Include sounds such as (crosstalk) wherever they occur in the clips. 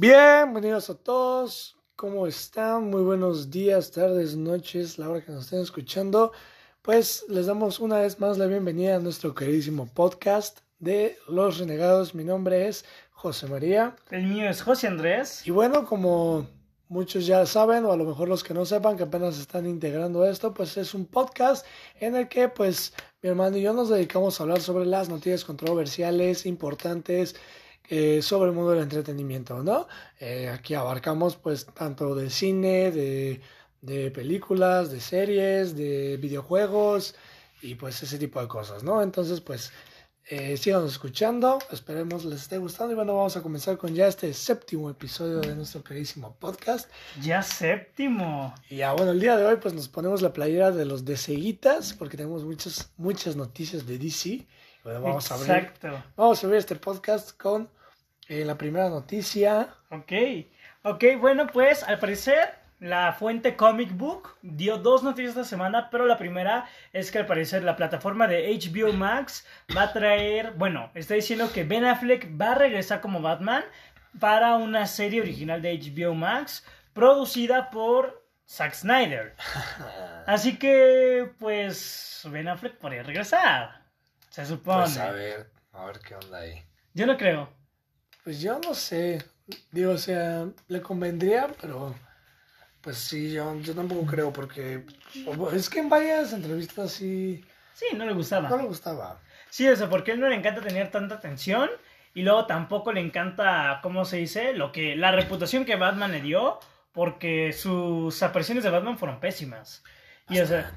Bienvenidos a todos. ¿Cómo están? Muy buenos días, tardes, noches, la hora que nos estén escuchando. Pues les damos una vez más la bienvenida a nuestro queridísimo podcast de Los Renegados. Mi nombre es José María. El mío es José Andrés. Y bueno, como muchos ya saben, o a lo mejor los que no sepan, que apenas están integrando esto, pues es un podcast en el que pues mi hermano y yo nos dedicamos a hablar sobre las noticias controversiales, importantes, eh, sobre el mundo del entretenimiento, ¿no? Eh, aquí abarcamos pues tanto de cine, de, de, películas, de series, de videojuegos y pues ese tipo de cosas, ¿no? Entonces pues eh, síganos escuchando, esperemos les esté gustando y bueno, vamos a comenzar con ya este séptimo episodio de nuestro queridísimo podcast. Ya séptimo. Y ya bueno, el día de hoy pues nos ponemos la playera de los DCitas porque tenemos muchas, muchas noticias de DC. Bueno, vamos Exacto. a abrir, vamos a abrir este podcast con eh, la primera noticia. Ok, ok, bueno, pues al parecer la fuente Comic Book dio dos noticias esta semana, pero la primera es que al parecer la plataforma de HBO Max va a traer, bueno, está diciendo que Ben Affleck va a regresar como Batman para una serie original de HBO Max producida por Zack Snyder. (laughs) Así que, pues, Ben Affleck podría regresar. Se supone. Pues a ver, a ver qué onda ahí. Yo no creo. Pues yo no sé. Digo, o sea, le convendría, pero pues sí, yo, yo tampoco creo, porque es que en varias entrevistas sí. Sí, no le gustaba. No le gustaba. Sí, o sea, porque a él no le encanta tener tanta atención y luego tampoco le encanta, ¿cómo se dice? Lo que la reputación que Batman le dio, porque sus apariciones de Batman fueron pésimas. Y o sea,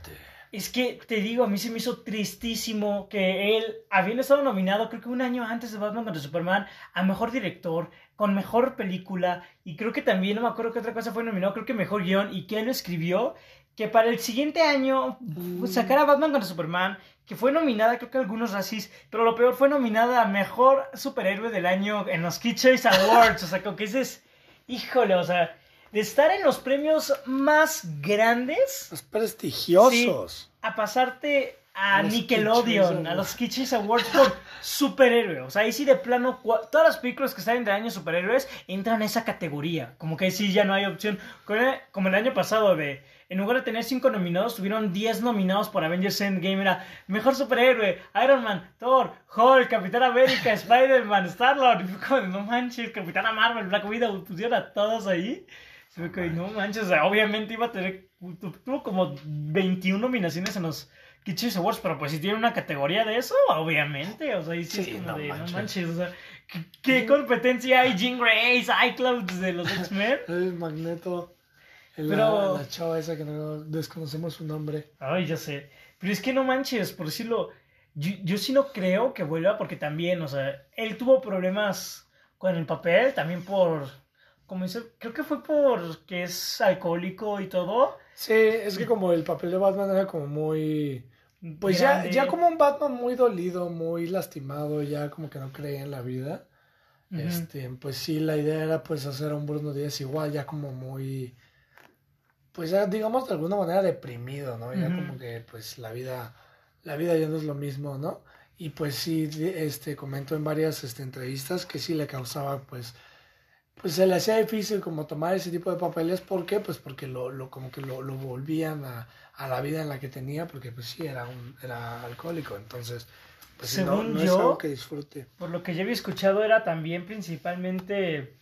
es que te digo, a mí se me hizo tristísimo que él, habiendo estado nominado, creo que un año antes de Batman contra Superman, a mejor director, con mejor película, y creo que también, no me acuerdo qué otra cosa fue nominado, creo que mejor guion, y que él lo escribió, que para el siguiente año Mm. sacar a Batman contra Superman, que fue nominada, creo que algunos racis, pero lo peor fue nominada a mejor superhéroe del año en los Choice Awards, o sea, como que dices, híjole, o sea, de estar en los premios más grandes Los prestigiosos. a pasarte a Nickelodeon, a los Kitschys Awards por superhéroe. O sea, ahí sí de plano, todas las películas que salen de año superhéroes entran en esa categoría. Como que ahí sí ya no hay opción. Como el año pasado de... En lugar de tener 5 nominados, tuvieron 10 nominados por Avengers Endgame. Era Mejor Superhéroe, Iron Man, Thor, Hulk, Capitán América, (laughs) Spider-Man, Star-Lord. No manches, Capitana Marvel, Black Widow, pusieron a todos ahí. Y fue no manches, o sea, obviamente iba a tener... tu- Tuvo como 21 nominaciones en los Choice Awards, pero pues si tiene una categoría de eso, obviamente. O sea, ahí sí, Sí, es como no de, manches. no manches, o sea, ¿qué, qué competencia hay? Jean Grey, Cyclops de los (laughs) X-Men. El Magneto. el- Pero- la, la chava esa que no desconocemos su nombre. Ay, ya sé. Pero es que no manches, por decirlo, yo, yo sí no creo que vuelva porque también, o sea, él tuvo problemas con el papel, también por, como dice, creo que fue por que es alcohólico y todo. Sí, es que como el papel de Batman era como muy... Pues ya, grande. ya como un Batman muy dolido, muy lastimado, ya como que no creía en la vida. Este, pues sí, la idea era pues hacer a un Bruno Díaz igual, ya como muy, pues ya digamos de alguna manera deprimido, ¿no? Ya como que pues la vida, la vida ya no es lo mismo, ¿no? Y pues sí, este, comentó en varias este, entrevistas que sí le causaba pues, pues se le hacía difícil como tomar ese tipo de papeles, ¿por qué? Pues porque lo, lo como que lo, lo volvían a, a la vida en la que tenía, porque pues sí, era un, era alcohólico, entonces, pues no, Según es yo- algo que disfrute. Por lo que yo había escuchado era también principalmente,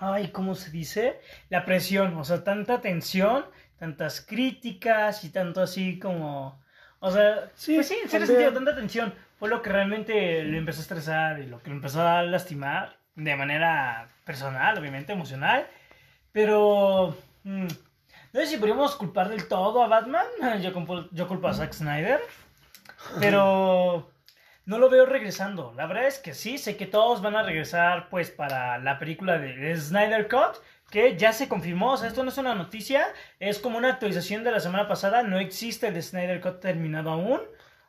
ay, ¿cómo se dice? La presión, o sea, tanta tensión, tantas críticas y tanto así como, o sea, Sí, pues sí, en cierto sentido, tanta tensión fue lo que realmente lo empezó a estresar y lo que lo empezó a lastimar de manera personal, obviamente, emocional, pero... mm, no sé si podríamos culpar del todo a Batman, (laughs) yo, culpo- yo culpo a Zack Snyder, pero no lo veo regresando. La verdad es que sí, sé que todos van a regresar pues para la película de Snyder Cut, que ya se confirmó, o sea, esto no es una noticia, es como una actualización de la semana pasada, no existe el Snyder Cut terminado aún.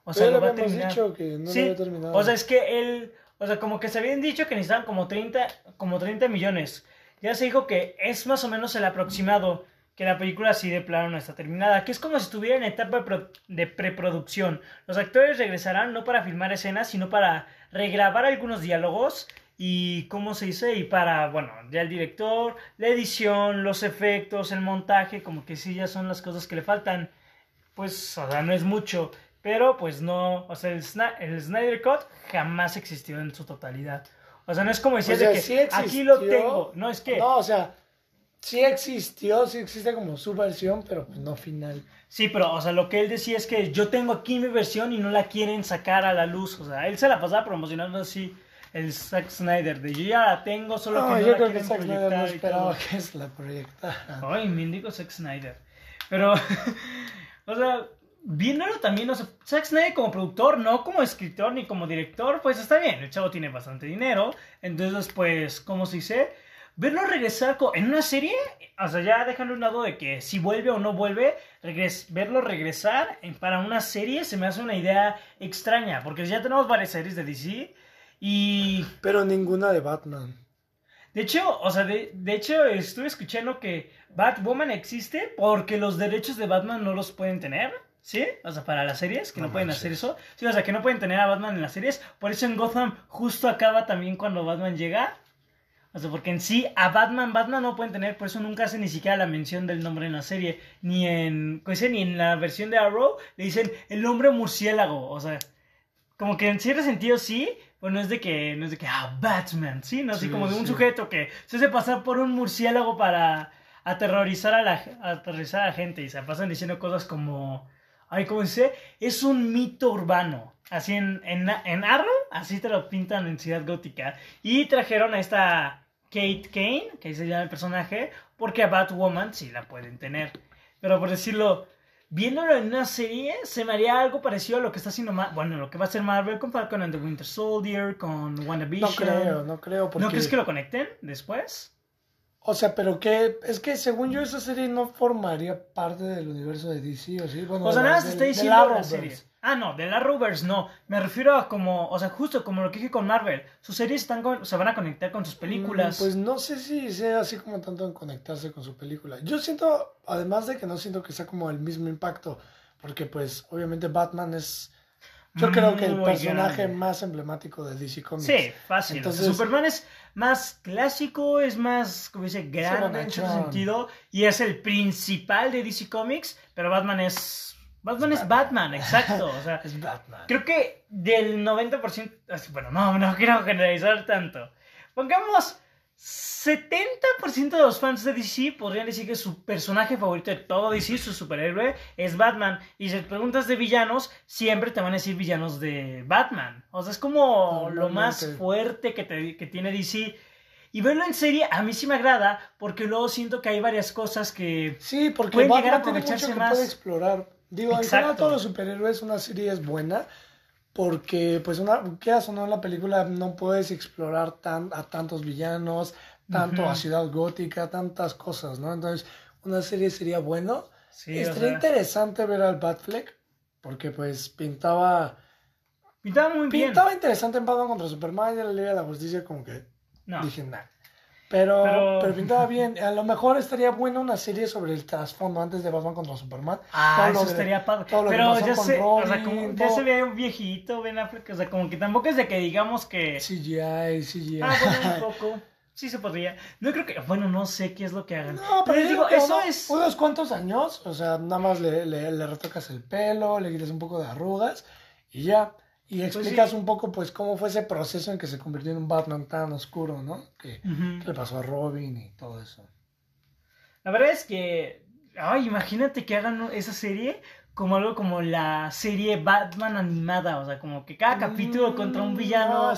O sea, lo va a terminar. dicho que no Sí, lo había terminado. O sea, es que él, o sea, como que se habían dicho que necesitaban como 30, como 30 millones. Ya se dijo que es más o menos el aproximado que la película así de plano no está terminada, que es como si estuviera en etapa de pro- de preproducción. Los actores regresarán no para filmar escenas, sino para regrabar algunos diálogos y cómo se dice, y para, bueno, ya el director, la edición, los efectos, el montaje, como que sí ya son las cosas que le faltan. Pues, o sea, no es mucho, pero pues no, o sea, el, el Snyder Cut jamás existió en su totalidad. O sea, no es como decir de que aquí lo tengo, no es que... No, o sea, sí existió, sí existe como su versión, pero pues no final. Sí, pero, o sea, lo que él decía es que yo tengo aquí mi versión y no la quieren sacar a la luz. O sea, él se la pasaba promocionando así el Zack Snyder de yo ya la tengo, solo que no yo la creo que Zack Snyder no esperaba que es la proyectara. Ay, me indico Zack Snyder. Pero, (laughs) o sea, viéndolo también, o sea, Zack Snyder como productor, no como escritor ni como director, pues está bien, el chavo tiene bastante dinero, entonces, pues, ¿cómo se dice? Verlo regresar en una serie, o sea, ya dejando un lado de que si vuelve o no vuelve, verlo regresar para una serie se me hace una idea extraña, porque ya tenemos varias series de DC y... Pero ninguna de Batman. De hecho, o sea, de, hecho estuve escuchando que Batwoman existe porque los derechos de Batman no los pueden tener. ¿Sí? O sea, para las series, que no, pueden hacer eso. Sí, o sea, que no pueden tener a Batman en las series. Por eso en Gotham justo acaba también cuando Batman llega. O sea, porque en sí a Batman, Batman no pueden tener, por eso nunca hace ni siquiera la mención del nombre en la serie. Ni en, ni en la versión de Arrow le dicen el hombre murciélago. O sea, como que en cierto sentido sí, pues no es de que, no es de que, ah, Batman, ¿sí? No, así como de un sujeto que se hace pasar por un murciélago para aterrorizar a la, aterrorizar a la gente y se pasan diciendo cosas como, ay, ¿cómo dice? Es un mito urbano. Así en, en, en Arrow, así te lo pintan en Ciudad Gótica. Y trajeron a esta Kate Kane, que se llama el personaje, porque a Batwoman sí la pueden tener. Pero por decirlo, viéndolo en una serie, se me haría algo parecido a lo que está haciendo, bueno, lo que va a hacer Marvel con Falcon and the Winter Soldier, con WandaVision. No creo, no creo. Porque... ¿No crees que lo conecten después? O sea, pero que es que según yo esa serie no formaría parte del universo de DC, ¿o sí? Bueno, o sea, nada se está diciendo la serie. Ah, no, de la Rovers no. Me refiero a como, o sea, justo como lo que dije con Marvel. Sus series están se van a conectar con sus películas. Mm, pues no sé si sea así como tanto en conectarse con su película. Yo siento, además de que no siento que sea como el mismo impacto, porque pues obviamente Batman es... Yo creo que el personaje más emblemático de DC Comics. Sí, fácil. Entonces, Superman es más clásico, es más, como dice, grande en cierto sentido, y es el principal de DC Comics, pero Batman es Batman es, Batman, exacto. O sea, (laughs) es Batman. Creo que del 90%, bueno, no, no quiero generalizar tanto. Pongamos 70% de los fans de DC podrían decir que su personaje favorito de todo DC, su superhéroe, es Batman. Y si te preguntas de villanos, siempre te van a decir villanos de Batman. O sea, es como lo más fuerte que, que tiene DC. Y verlo en serie a mí sí me agrada porque luego siento que hay varias cosas que sí, porque pueden llegar a aprovecharse más. Puede explorar. Digo, al final todos los superhéroes una serie es buena porque pues una quedas o no en la película no puedes explorar tan, a tantos villanos, tanto a Ciudad Gótica, tantas cosas, ¿no? Entonces, una serie sería bueno. Sí, Estaría interesante ver al Batfleck porque pues pintaba pintaba muy bien. Pintaba interesante en Batman contra Superman y la Liga de la Justicia como que no. dije, nada. Pero, pero, pintaba bien. A lo mejor estaría buena una serie sobre el trasfondo antes de Batman contra Superman. Ah, eso estaría padre. Pero ya se, o sea, como, ya se ve un viejito Ben Affleck. O sea, como que tampoco es de que digamos que. CGI, CGI. Ah, bueno, un (laughs) poco. Sí se podría. No creo que. Bueno, no sé qué es lo que hagan. No, pero, digo, eso es. Unos cuantos años. O sea, nada más le, le, le retocas el pelo, le quitas un poco de arrugas y ya. Y pues explicas un poco, pues, cómo fue ese proceso en que se convirtió en un Batman tan oscuro, ¿no? Que le pasó a Robin y todo eso. La verdad es que, ay, imagínate que hagan esa serie como algo como la serie Batman animada, o sea, como que cada capítulo contra un villano.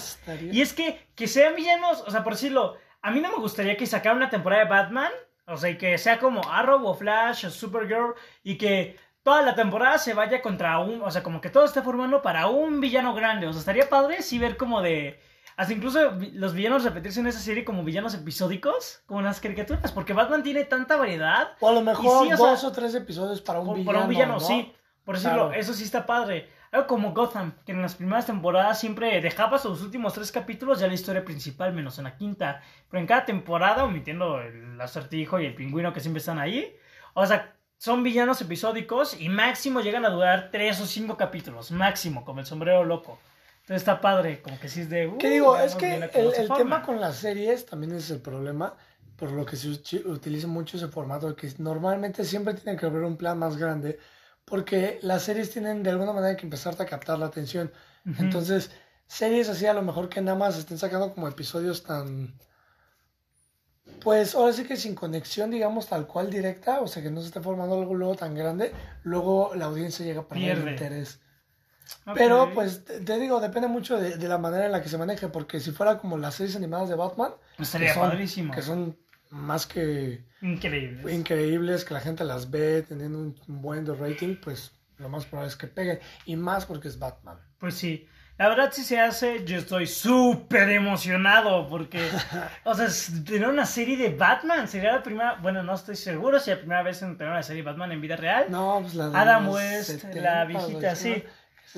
y es que, que sean villanos, o sea, por decirlo, a mí no me gustaría que sacaran una temporada de Batman, o sea, y que sea como Arrow o Flash o Supergirl, y que toda la temporada se vaya contra un, o sea, como que todo esté formando para un villano grande. O sea, estaría padre sí ver como de, hasta incluso los villanos repetirse en esa serie como villanos episódicos, como en las caricaturas, porque Batman tiene tanta variedad. O a lo mejor dos o, tres episodios para un villano. Para un villano, sí. Por decirlo, eso sí está padre. Algo como Gotham, que en las primeras temporadas siempre dejaba sus últimos tres capítulos ya la historia principal, menos en la quinta. Pero en cada temporada, omitiendo el acertijo y el pingüino que siempre están ahí, o sea, son villanos episódicos y máximo llegan a durar tres o cinco capítulos, máximo, como el sombrero loco. Entonces está padre, como que sí es de... Uh, ¿Qué digo? Es que el, tema con las series también es el problema, por lo que se utiliza mucho ese formato, que normalmente siempre tiene que haber un plan más grande, porque las series tienen de alguna manera que empezarte a captar la atención. Entonces, series así a lo mejor que nada más estén sacando como episodios tan... Pues ahora sí que sin conexión, digamos, tal cual directa, o sea, que no se esté formando algo luego tan grande, luego la audiencia llega a perder el Pierde. interés. Pero, pues, te, te digo, depende mucho de, de la manera en la que se maneje, porque si fuera como las series animadas de Batman, Estaría que son, padrísimo. que son más que Increíble. increíbles, que la gente las ve teniendo un buen de rating, pues lo más probable es que peguen. Y más porque es Batman. Pues sí. La verdad, si se hace, yo estoy súper emocionado porque, o sea, tener una serie de Batman sería la primera, bueno, no estoy seguro si la primera vez en tener una serie de Batman en vida real. No, pues la de Adam West, 70, la viejita, sí.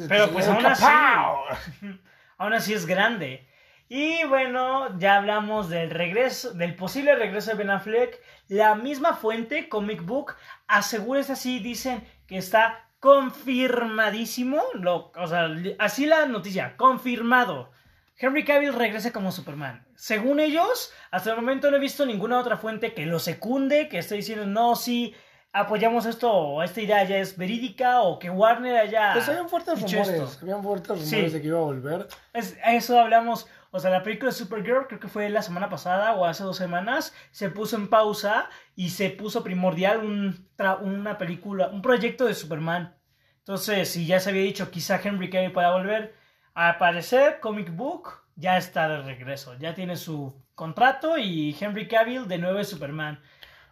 Pero pues aún así, (laughs) aún así es grande. Y bueno, ya hablamos del regreso, del posible regreso de Ben Affleck. La misma fuente, Comic Book, asegura es así, dicen que está confirmadísimo. Lo, o sea, así la noticia, confirmado. Henry Cavill regresa como Superman. Según ellos, hasta el momento no he visto ninguna otra fuente que lo secunde, que esté diciendo, no, sí, apoyamos esto, o esta idea ya es verídica, o que Warner haya Pues habían fuertes rumores, esto. habían fuertes Sí. rumores de que iba a volver. Es- a eso hablamos, o sea, la película de Supergirl, creo que fue la semana pasada o hace dos semanas, se puso en pausa y se puso primordial un tra- una película, un proyecto de Superman. Entonces, si ya se había dicho, quizá Henry Cavill pueda volver a aparecer, Comic Book ya está de regreso, ya tiene su contrato y Henry Cavill de nuevo es Superman.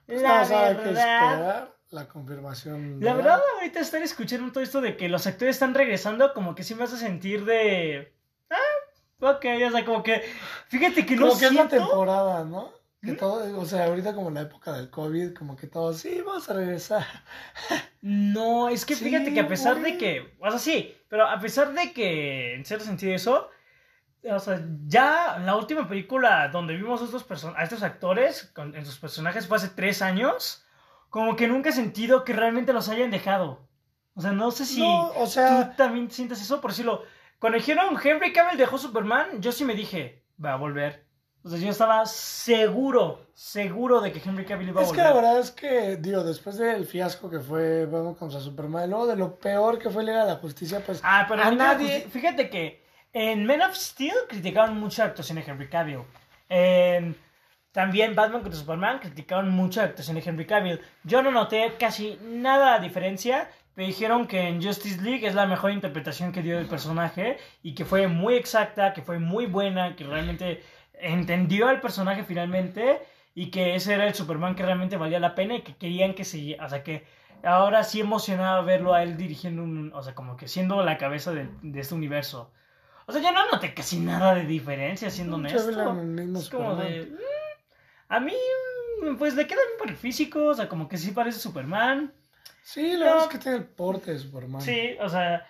Pues la que verdad, esperar la confirmación. la verdad, ahorita estar escuchando todo esto de que los actores están regresando, como que sí me hace sentir de. Ok, o sea, como que. Fíjate que no Como que es la temporada, ¿no? Que ¿Mm? todo, o sea, ahorita como la época del COVID, como que todos, sí, vamos a regresar. (laughs) No, es que Sí, fíjate que a pesar de que. O sea, sí, pero a pesar de que, en cierto sentido, eso. O sea, ya la última película donde vimos a estos, person- a estos actores con- en sus personajes fue hace tres años. Como que nunca he sentido que realmente los hayan dejado. O sea, no sé si. No, o sea, ¿Tú también sientes eso? Por decirlo, cuando dijeron Henry Cavill dejó Superman, yo sí me dije, va a volver. O sea, yo estaba seguro, seguro de que Henry Cavill iba a es que volver. la verdad es que, digo, después del fiasco que fue Batman contra Superman, luego de lo peor que fue Liga de la Justicia, pues Ah, pero a a nadie... Fíjate que en Men of Steel criticaron mucho la actuación de Henry Cavill. En también Batman contra Superman criticaron mucho la actuación de Henry Cavill. Yo no noté casi nada de diferencia. Me dijeron que en Justice League es la mejor interpretación que dio del personaje y que fue muy exacta, que fue muy buena, que realmente entendió al personaje finalmente y que ese era el Superman que realmente valía la pena y que querían que se... O sea, que ahora sí emocionaba verlo a él dirigiendo un... O sea, como que siendo la cabeza de, de este universo. O sea, yo no noté casi nada de diferencia, siendo honesto. el Es como de... mm, A mí, pues le queda bien por el físico, o sea, como que sí parece Superman. Sí, la verdad es que tiene el porte de Superman. Sí, o sea,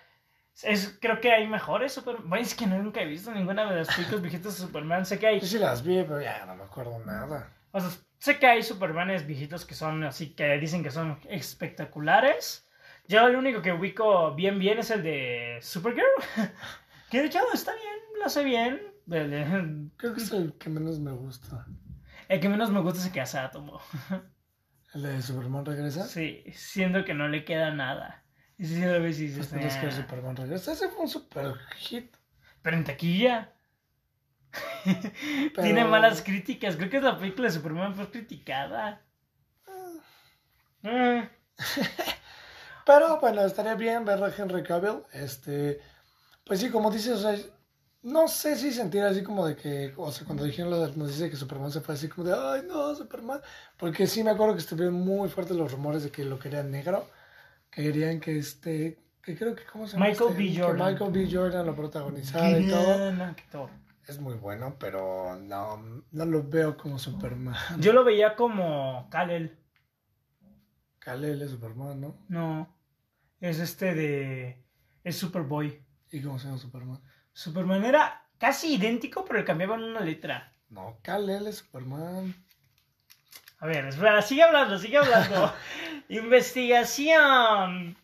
es, creo que hay mejores Superman. Bueno, es que no, nunca he visto ninguna de las películas viejitas de Superman. Sé que hay, Yo sí las vi, pero ya no me acuerdo nada. o sea, sé que hay Supermanes viejitos que son así, que dicen que son espectaculares. Yo el único que ubico bien bien es el de Supergirl. (laughs) que de hecho está bien, lo hace bien. Creo que es el que menos me gusta. el que menos me gusta es el que hace Átomo. (laughs) ¿El de Superman regresa? Sí, siendo que no le queda nada. Y si lo ves y dices, Pues que "Ah". Superman regresa. Ese fue un super hit. Pero en taquilla. (laughs) Pero- Tiene malas críticas. Creo que es la película de Superman más criticada. Mm, (laughs) Pero bueno, estaría bien ver a Henry Cavill. Este, pues sí, como dices, o sea, no sé si sentir así como de que, o sea, cuando dijeron la noticia de que Superman se fue así como de, ay, no, Superman. Porque sí me acuerdo que estuvieron muy fuertes los rumores de que lo querían negro. Que querían que este, que creo que, ¿cómo se llama? Michael este? B. Que Jordan. Michael B. Jordan lo protagonizara y todo. Es muy bueno, pero no, no lo veo como Superman. Yo lo veía como Kal-El. Kal-El es Superman, ¿no? No. Es este de. Es Superboy. ¿Y cómo se llama Superman? Superman era casi idéntico, pero le cambiaban una letra. No, Kal-El es Superman. A ver, espera, sigue hablando, sigue hablando. (laughs) Investigación.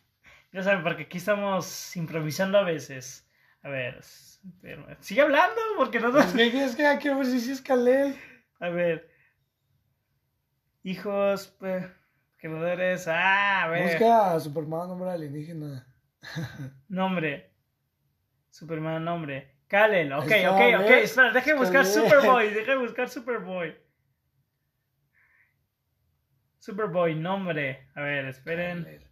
Ya saben, porque aquí estamos improvisando a veces. A ver. Sigue hablando, porque no... Es (laughs) que, es que que ver si es Kalel. A ver. Hijos, pues, creadores. Ah, a ver. Busca a Superman, nombre alienígena. (laughs) Nombre. Superman, nombre. Kalel, ok, ok, ok. Espera, deje buscar. Superboy, deje buscar Superboy. Superboy, nombre. A ver, esperen. Kal-El.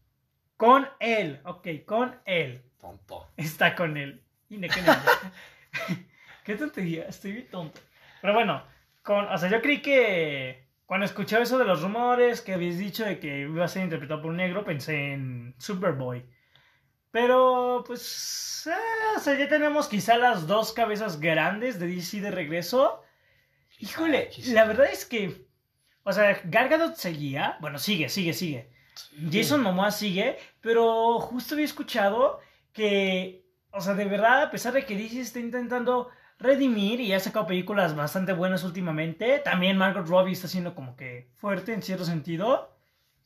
Con él, ok, con él. Tonto. Está con él. (laughs) Qué tontería, estoy bien tonto. Pero bueno, con, o sea, yo creí que cuando escuché eso de los rumores que habéis dicho de que iba a ser interpretado por un negro, pensé en Superboy. Pero, pues, eh, o sea, ya tenemos quizá las dos cabezas grandes de DC de regreso. Híjole, la verdad es que, o sea, Gal Gadot seguía, bueno, sigue, sigue, sigue. Jason Momoa sigue, pero justo había escuchado que, o sea, de verdad, a pesar de que DC está intentando redimir y ha sacado películas bastante buenas últimamente, también Margot Robbie está siendo como que fuerte en cierto sentido.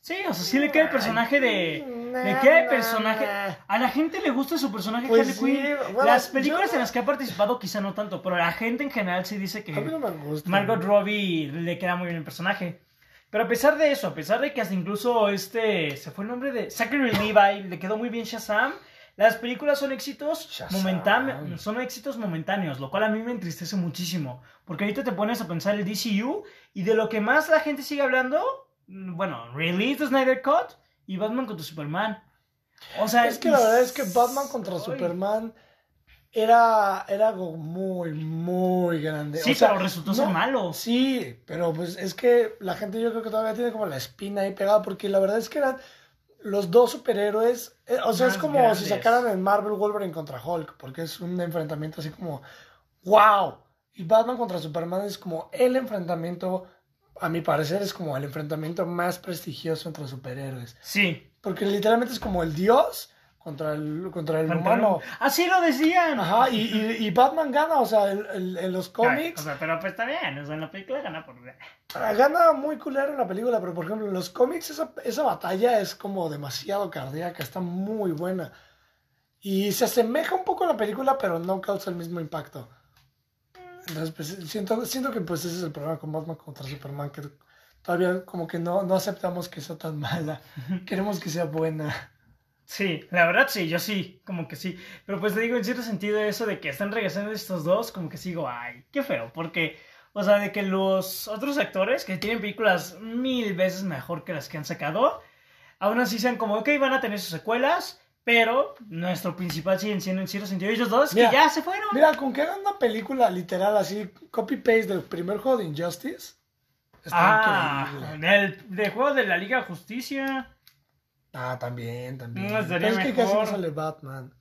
Sí, o sea, sí le queda el personaje de... Le queda el personaje... A la gente le gusta su personaje Pues Harley sí, Quinn. bueno, Las películas en las que ha participado quizá no tanto, pero la gente en general sí dice que... A mí no me gusta. Margot Robbie le queda muy bien el personaje. Pero a pesar de eso, a pesar de que hasta incluso este, se fue el nombre de Zachary (gasps) Levi, le quedó muy bien Shazam, las películas son éxitos, momentáneos, son éxitos momentáneos, lo cual a mí me entristece muchísimo. Porque ahorita te pones a pensar el DCU y de lo que más la gente sigue hablando, bueno, Release the Snyder Cut y Batman contra Superman. O sea, Es que la verdad es que Batman contra. Superman era, era algo muy, muy grande. Sí, O sea, pero resultó ser malo. Sí, pero pues es que la gente yo creo que todavía tiene como la espina ahí pegada porque la verdad es que eran los dos superhéroes. eh, o sea, es como grandes. si sacaran el Marvel Wolverine contra Hulk porque es un enfrentamiento así como wow. Y Batman contra Superman es como el enfrentamiento, a mi parecer es como el enfrentamiento más prestigioso entre superhéroes. Sí. Porque literalmente es como el dios contra el, contra el humano. Así lo decían. Ajá, y, y, y Batman gana, o sea, el- el- en los cómics o sea, pero pues está bien, o sea, en la película gana por... ah, gana muy culero en la película, pero por ejemplo en los cómics esa, esa batalla es como demasiado cardíaca, está muy buena. Y se asemeja un poco a la película, pero no causa el mismo impacto. Entonces, pues, siento, siento que pues ese es el problema con Batman contra Superman, que todavía como que no, no aceptamos que sea tan mala. Queremos que sea buena. Sí, la verdad sí, yo sí, como que sí. Pero pues te digo, en cierto sentido, eso de que están regresando estos dos, como que sigo, ay, qué feo, porque, o sea, de que los otros actores que tienen películas mil veces mejor que las que han sacado, aún así sean como, ok, van a tener sus secuelas, pero nuestro principal siguen siendo en cierto sentido ellos dos, Mira, que ya se fueron. Mira, con que hagan una película literal así, copy-paste del primer juego de Injustice, está ah, increíble. del, del juego de la Liga Justicia. Ah, también, también. No, Pero es que casi no sale Batman.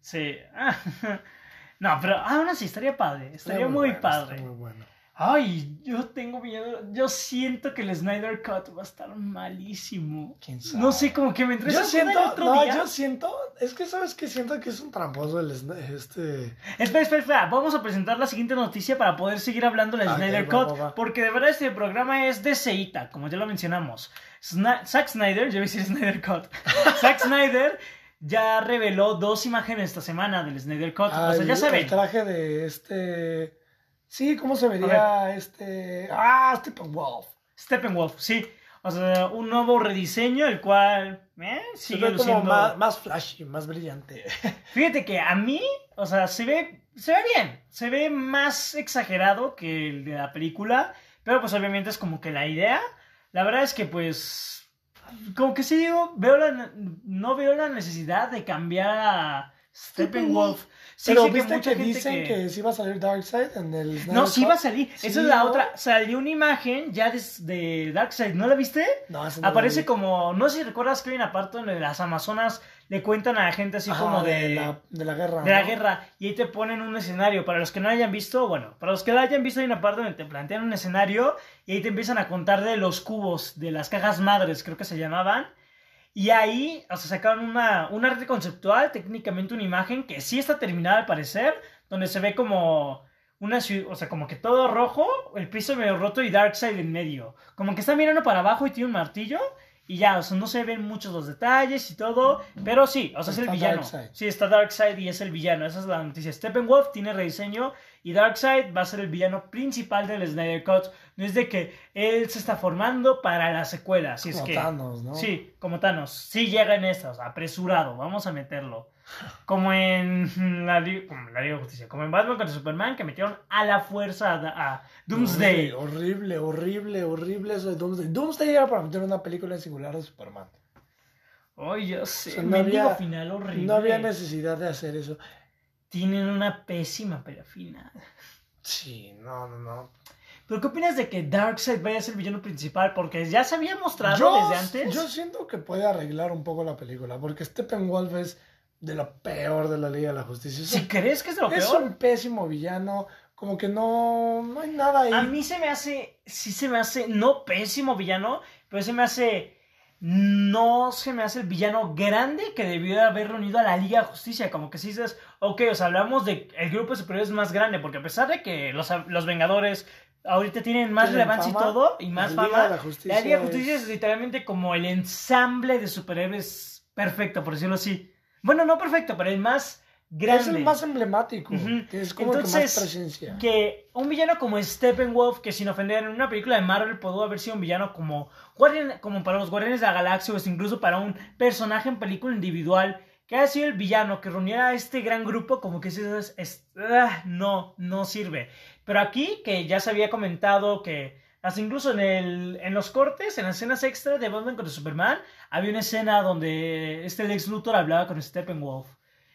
Sí. (laughs) no, pero aún así estaría padre, estaría muy bueno, padre. está muy bueno. Ay, yo tengo miedo. Yo siento que el Snyder Cut va a estar malísimo. ¿Quién sabe? No sé, como que me entré Yo el siento, otro no, día. yo siento, es que sabes que siento que es un tramposo el este. Espera, espera, espera. Vamos a presentar la siguiente noticia para poder seguir hablando del Snyder Cut. va, va. Porque de verdad este programa es de Seita, como ya lo mencionamos. Sna- Zack Snyder, yo iba a decir Snyder Cut. (laughs) Zack Snyder ya reveló dos imágenes esta semana del Snyder Cut. ah, o sea, ya el- saben. El traje de este. Sí, ¿cómo se vería este. Ah, Steppenwolf. Steppenwolf, sí. O sea, un nuevo rediseño, el cual eh, Se sigue ve como luciendo... más, más flashy, más brillante. (laughs) Fíjate que a mí, o sea, se ve, se ve bien, se ve más exagerado que el de la película, pero pues obviamente es como que la idea. La verdad es que pues, como que sí digo, veo la, no veo la necesidad de cambiar a Steppenwolf. Pero que viste que, dicen que... sí va a salir Darkseid en el. No, sí va a salir. Sí, Esa es la ¿no? otra. Salió una imagen ya de, de Darkseid. ¿No la viste? No, no Aparece vi. como. No sé si recuerdas que hay una parte donde las Amazonas le cuentan a la gente así como de, de. la, de la guerra. de la guerra y ahí te ponen un escenario. Para los que no hayan visto, bueno, para los que lo hayan visto hay una parte donde te plantean un escenario y ahí te empiezan a contar de los cubos, de las cajas madres, creo que se llamaban. Y ahí, o sea, sacaron una, un arte conceptual, técnicamente una imagen que sí está terminada al parecer, donde se ve como una ciudad, o sea, como que todo rojo, el piso medio roto y Darkseid en medio. Como que está mirando para abajo y tiene un martillo. Y ya, o sea, no se ven muchos los detalles y todo, pero sí, o sea, es el villano. Darkseid. Sí, está Darkseid y es el villano, esa es la noticia. Steppenwolf tiene rediseño y Darkseid va a ser el villano principal del Snyder Cut. No es de que él se está formando para la secuela, si es Como que... Thanos, ¿no? Sí, como Thanos. Sí llega en estas, apresurado, vamos a meterlo. (laughs) Como en la, como en la Liga de Justicia, como en Batman contra Superman, que metieron a la fuerza a, a Doomsday. Horrible, horrible, horrible eso de Doomsday. Doomsday era para meter una película en singular de Superman. Ay, yo sé, O sea, no mendigo había- final horrible. No había necesidad de hacer eso. Tienen una pésima pelea final. Sí, no, no, no. ¿Pero qué opinas de que Darkseid vaya a ser el villano principal? Porque ya se había mostrado Yo, desde antes. yo siento que puede arreglar un poco la película, porque Steppenwolf es de lo peor de la Liga de la Justicia. Es, Si crees que es de lo es peor. un pésimo villano, como que no, no hay nada ahí. A mí se me hace, sí se me hace, no pésimo villano, pero se me hace, no se me hace el villano grande que debió de haber reunido a la Liga de Justicia. Como que si dices, ok, o sea, hablamos de el grupo de superhéroes más grande, porque a pesar de que los, los Vengadores ahorita tienen más Tienen relevancia y todo, y más la fama, la Liga de es- Justicia es literalmente como el ensamble de superhéroes perfecto, por decirlo así. Bueno, no perfecto, pero el más grande. Es el más emblemático, que es como el que Entonces, más presencia. que un villano como Steppenwolf, que sin ofender en una película de Marvel pudo haber sido un villano como, Guardian- como para los Guardianes de la Galaxia o incluso para un personaje en película individual que haya sido el villano que reuniera a este gran grupo como que eso es, es- ah, no, no sirve. Pero aquí que ya se había comentado que hasta incluso en, el, en los cortes, en las escenas extra de Batman contra Superman, había una escena donde este Lex Luthor hablaba con Steppenwolf.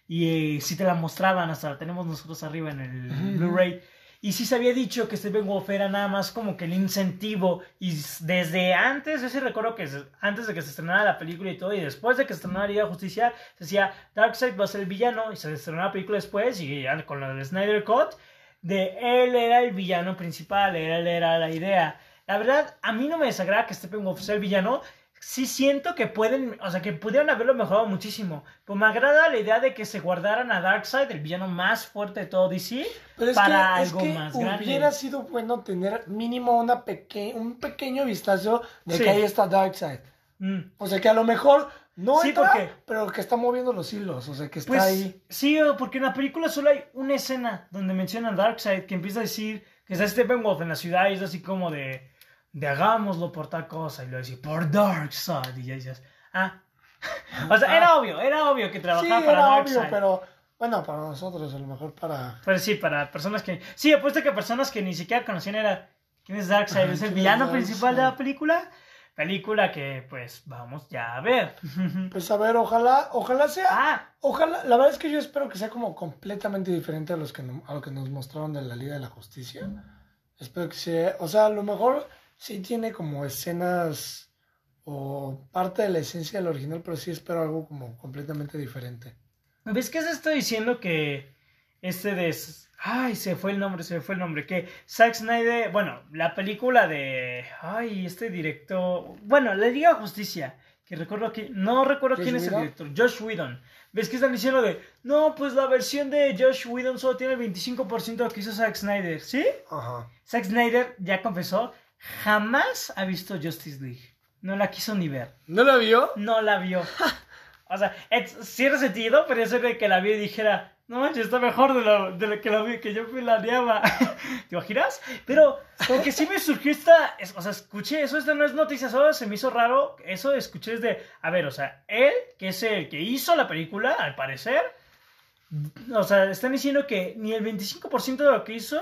Y eh, si te la mostraban, hasta la tenemos nosotros arriba en el. Blu-ray. Y sí se había dicho que Steppenwolf era nada más como que el incentivo. Y desde antes, ese recuerdo que antes de que se estrenara la película y todo, y después de que se estrenara Liga de Justicia, se decía Darkseid va a ser el villano. Y se estrenó la película después, y ya con la del Snyder Cut, de él era el villano principal, él era la idea. La verdad, a mí no me desagrada que Steppenwolf sea el villano. Sí siento que pueden, o sea, que pudieron haberlo mejorado muchísimo. Pues me agrada la idea de que se guardaran a Darkseid, el villano más fuerte de todo DC, Pero es para que, es algo que más hubiera grande. sido bueno tener mínimo una peque un pequeño vistazo de Sí. que ahí está Darkseid. Mm. O sea, que a lo mejor no Sí, entra, porque- pero que está moviendo los hilos. O sea, que está Pues ahí. sí, porque en la película solo hay una escena donde mencionan Darkseid que empieza a decir que está Steppenwolf en la ciudad y es así como de, de hagámoslo por tal cosa y lo dice por Darkseid y ya dices, ah. (laughs) o sea, era obvio, era obvio que Sí, trabajaba para era Darkseid. obvio, pero bueno, para nosotros, a lo mejor para. Pero sí, para personas que... Sí, apuesto que personas que ni siquiera conocían era... ¿Quién es Darkseid? Ajá, ¿Es el ¿quién es villano principal de la película? Película que, pues, vamos ya a ver. (laughs) Pues a ver, ojalá, ojalá sea. ah, Ojalá, la verdad es que yo espero que sea como completamente diferente a los que a lo que nos mostraron de la Liga de la Justicia. Espero que sea, o sea, a lo mejor sí tiene como escenas o parte de la esencia del original, pero sí espero algo como completamente diferente. ¿ves qué se está diciendo que este de... Ay, se fue el nombre, se fue el nombre. Que Zack Snyder, bueno, la película de... Ay, este director... Bueno, la Liga de Justicia. Que recuerdo que... No recuerdo ¿Josh quién es el director. Josh Whedon. ¿Ves que están diciendo de... No, pues la versión de Josh Whedon solo tiene el 25% de lo que hizo Zack Snyder. ¿Sí? Ajá. Zack Snyder ya confesó, jamás ha visto Justice League. No la quiso ni ver. ¿No la vio? No la vio. (laughs) O sea, es cierto sentido, pero eso de que la vi y dijera, no manches, está mejor de lo, de lo que, la vi, que yo planeaba. (laughs) ¿Te imaginas? Pero como que sí me surgió esta, es- o sea, escuché, eso esto no es noticia, solo se me hizo raro, eso escuché es de, a ver, o sea, él, que es el que hizo la película, al parecer, o sea, están diciendo que ni el 25% de lo que hizo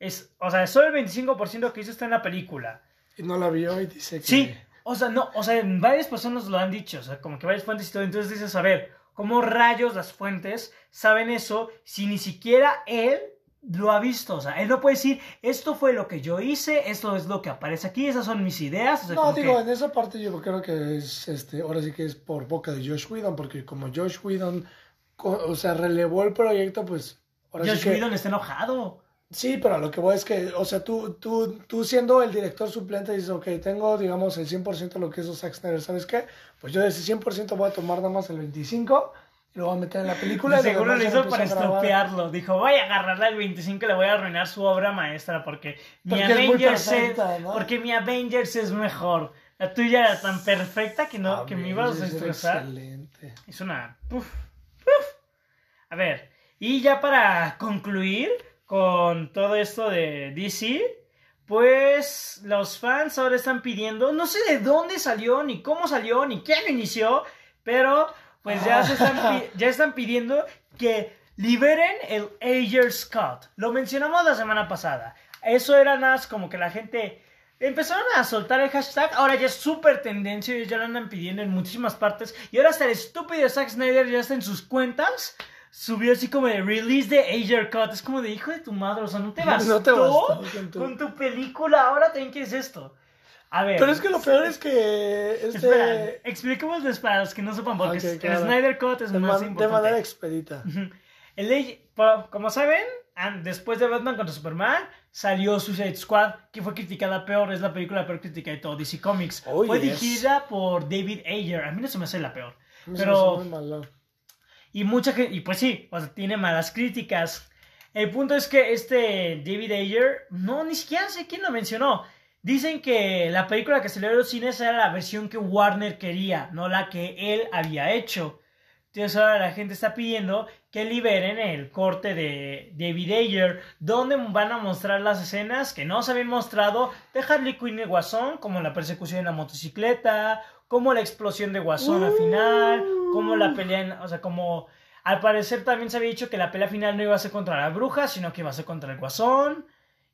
es, o sea, solo el 25% de lo que hizo está en la película. Y no la vio y dice que... Sí, o sea, no, o sea, varias personas lo han dicho, o sea, como que varias fuentes y todo, entonces dices, a ver, ¿cómo rayos las fuentes saben eso si ni siquiera él lo ha visto? O sea, él no puede decir, esto fue lo que yo hice, esto es lo que aparece aquí, esas son mis ideas. O sea, No, digo, que- en esa parte yo creo que es, este, ahora sí que es por boca de Josh Whedon, porque como Josh Whedon, o sea, relevó el proyecto, pues, ahora Josh sí que... Whedon está enojado. Sí, pero lo que voy es que, o sea, tú, tú, tú siendo el director suplente dices, ok, tengo, digamos, el 100% de lo que hizo Zack Snyder, ¿sabes qué? Pues yo de ese 100% voy a tomar nada más el 25% y lo voy a meter en la película. y Seguro lo hizo para estropearlo. Dijo, voy a agarrarle al 25 y le voy a arruinar su obra maestra porque mi Porque es muy Avengers es, perfecta, ¿no? porque mi Avengers es mejor. La tuya era tan perfecta que no, que me ibas a destrozar. Excelente. Es una. Uf, uf. A ver, y ya para concluir con todo esto de DC, pues los fans ahora están pidiendo, no sé de dónde salió, ni cómo salió, ni quién lo inició, pero pues ya, se están, (laughs) ya están pidiendo que liberen el Ager's Cut. Lo mencionamos la semana pasada. Eso era nada más como que la gente empezaron a soltar el hashtag. Ahora ya es súper tendencia y ya lo andan pidiendo en muchísimas partes. Y ahora hasta el estúpido Zack Snyder ya está en sus cuentas. Subió así como de release de Ager Cut. Es como de hijo de tu madre. O sea, no te bastó, (laughs) No te bastó con tu- con tu película. Ahora también quieres esto. A ver. Pero es que lo peor es que Espera, este expliquémosles para los que no sepan, porque Ok, el claro. Snyder Cut es de, más man- de importante. manera expedita. El como saben, después de Batman contra Superman, salió Suicide Squad, que fue criticada peor, es la película peor crítica de todo DC Comics. Oh, fue yes. dirigida por David Ayer, a mí no se me hace la peor. Mí se me Pero- hace muy malo. Y mucha gente, y pues sí, tiene malas críticas. El punto es que este David Ayer, no, ni siquiera sé quién lo mencionó. Dicen que la película que salió de los cines era la versión que Warner quería, no la que él había hecho. Entonces ahora la gente está pidiendo que liberen el corte de David Ayer, donde van a mostrar las escenas que no se habían mostrado de Harley Quinn y Guasón, como la persecución en la motocicleta, como la explosión de Guasón al final, como la pelea, en- o sea, como al parecer también se había dicho que la pelea final no iba a ser contra la bruja, sino que iba a ser contra el Guasón.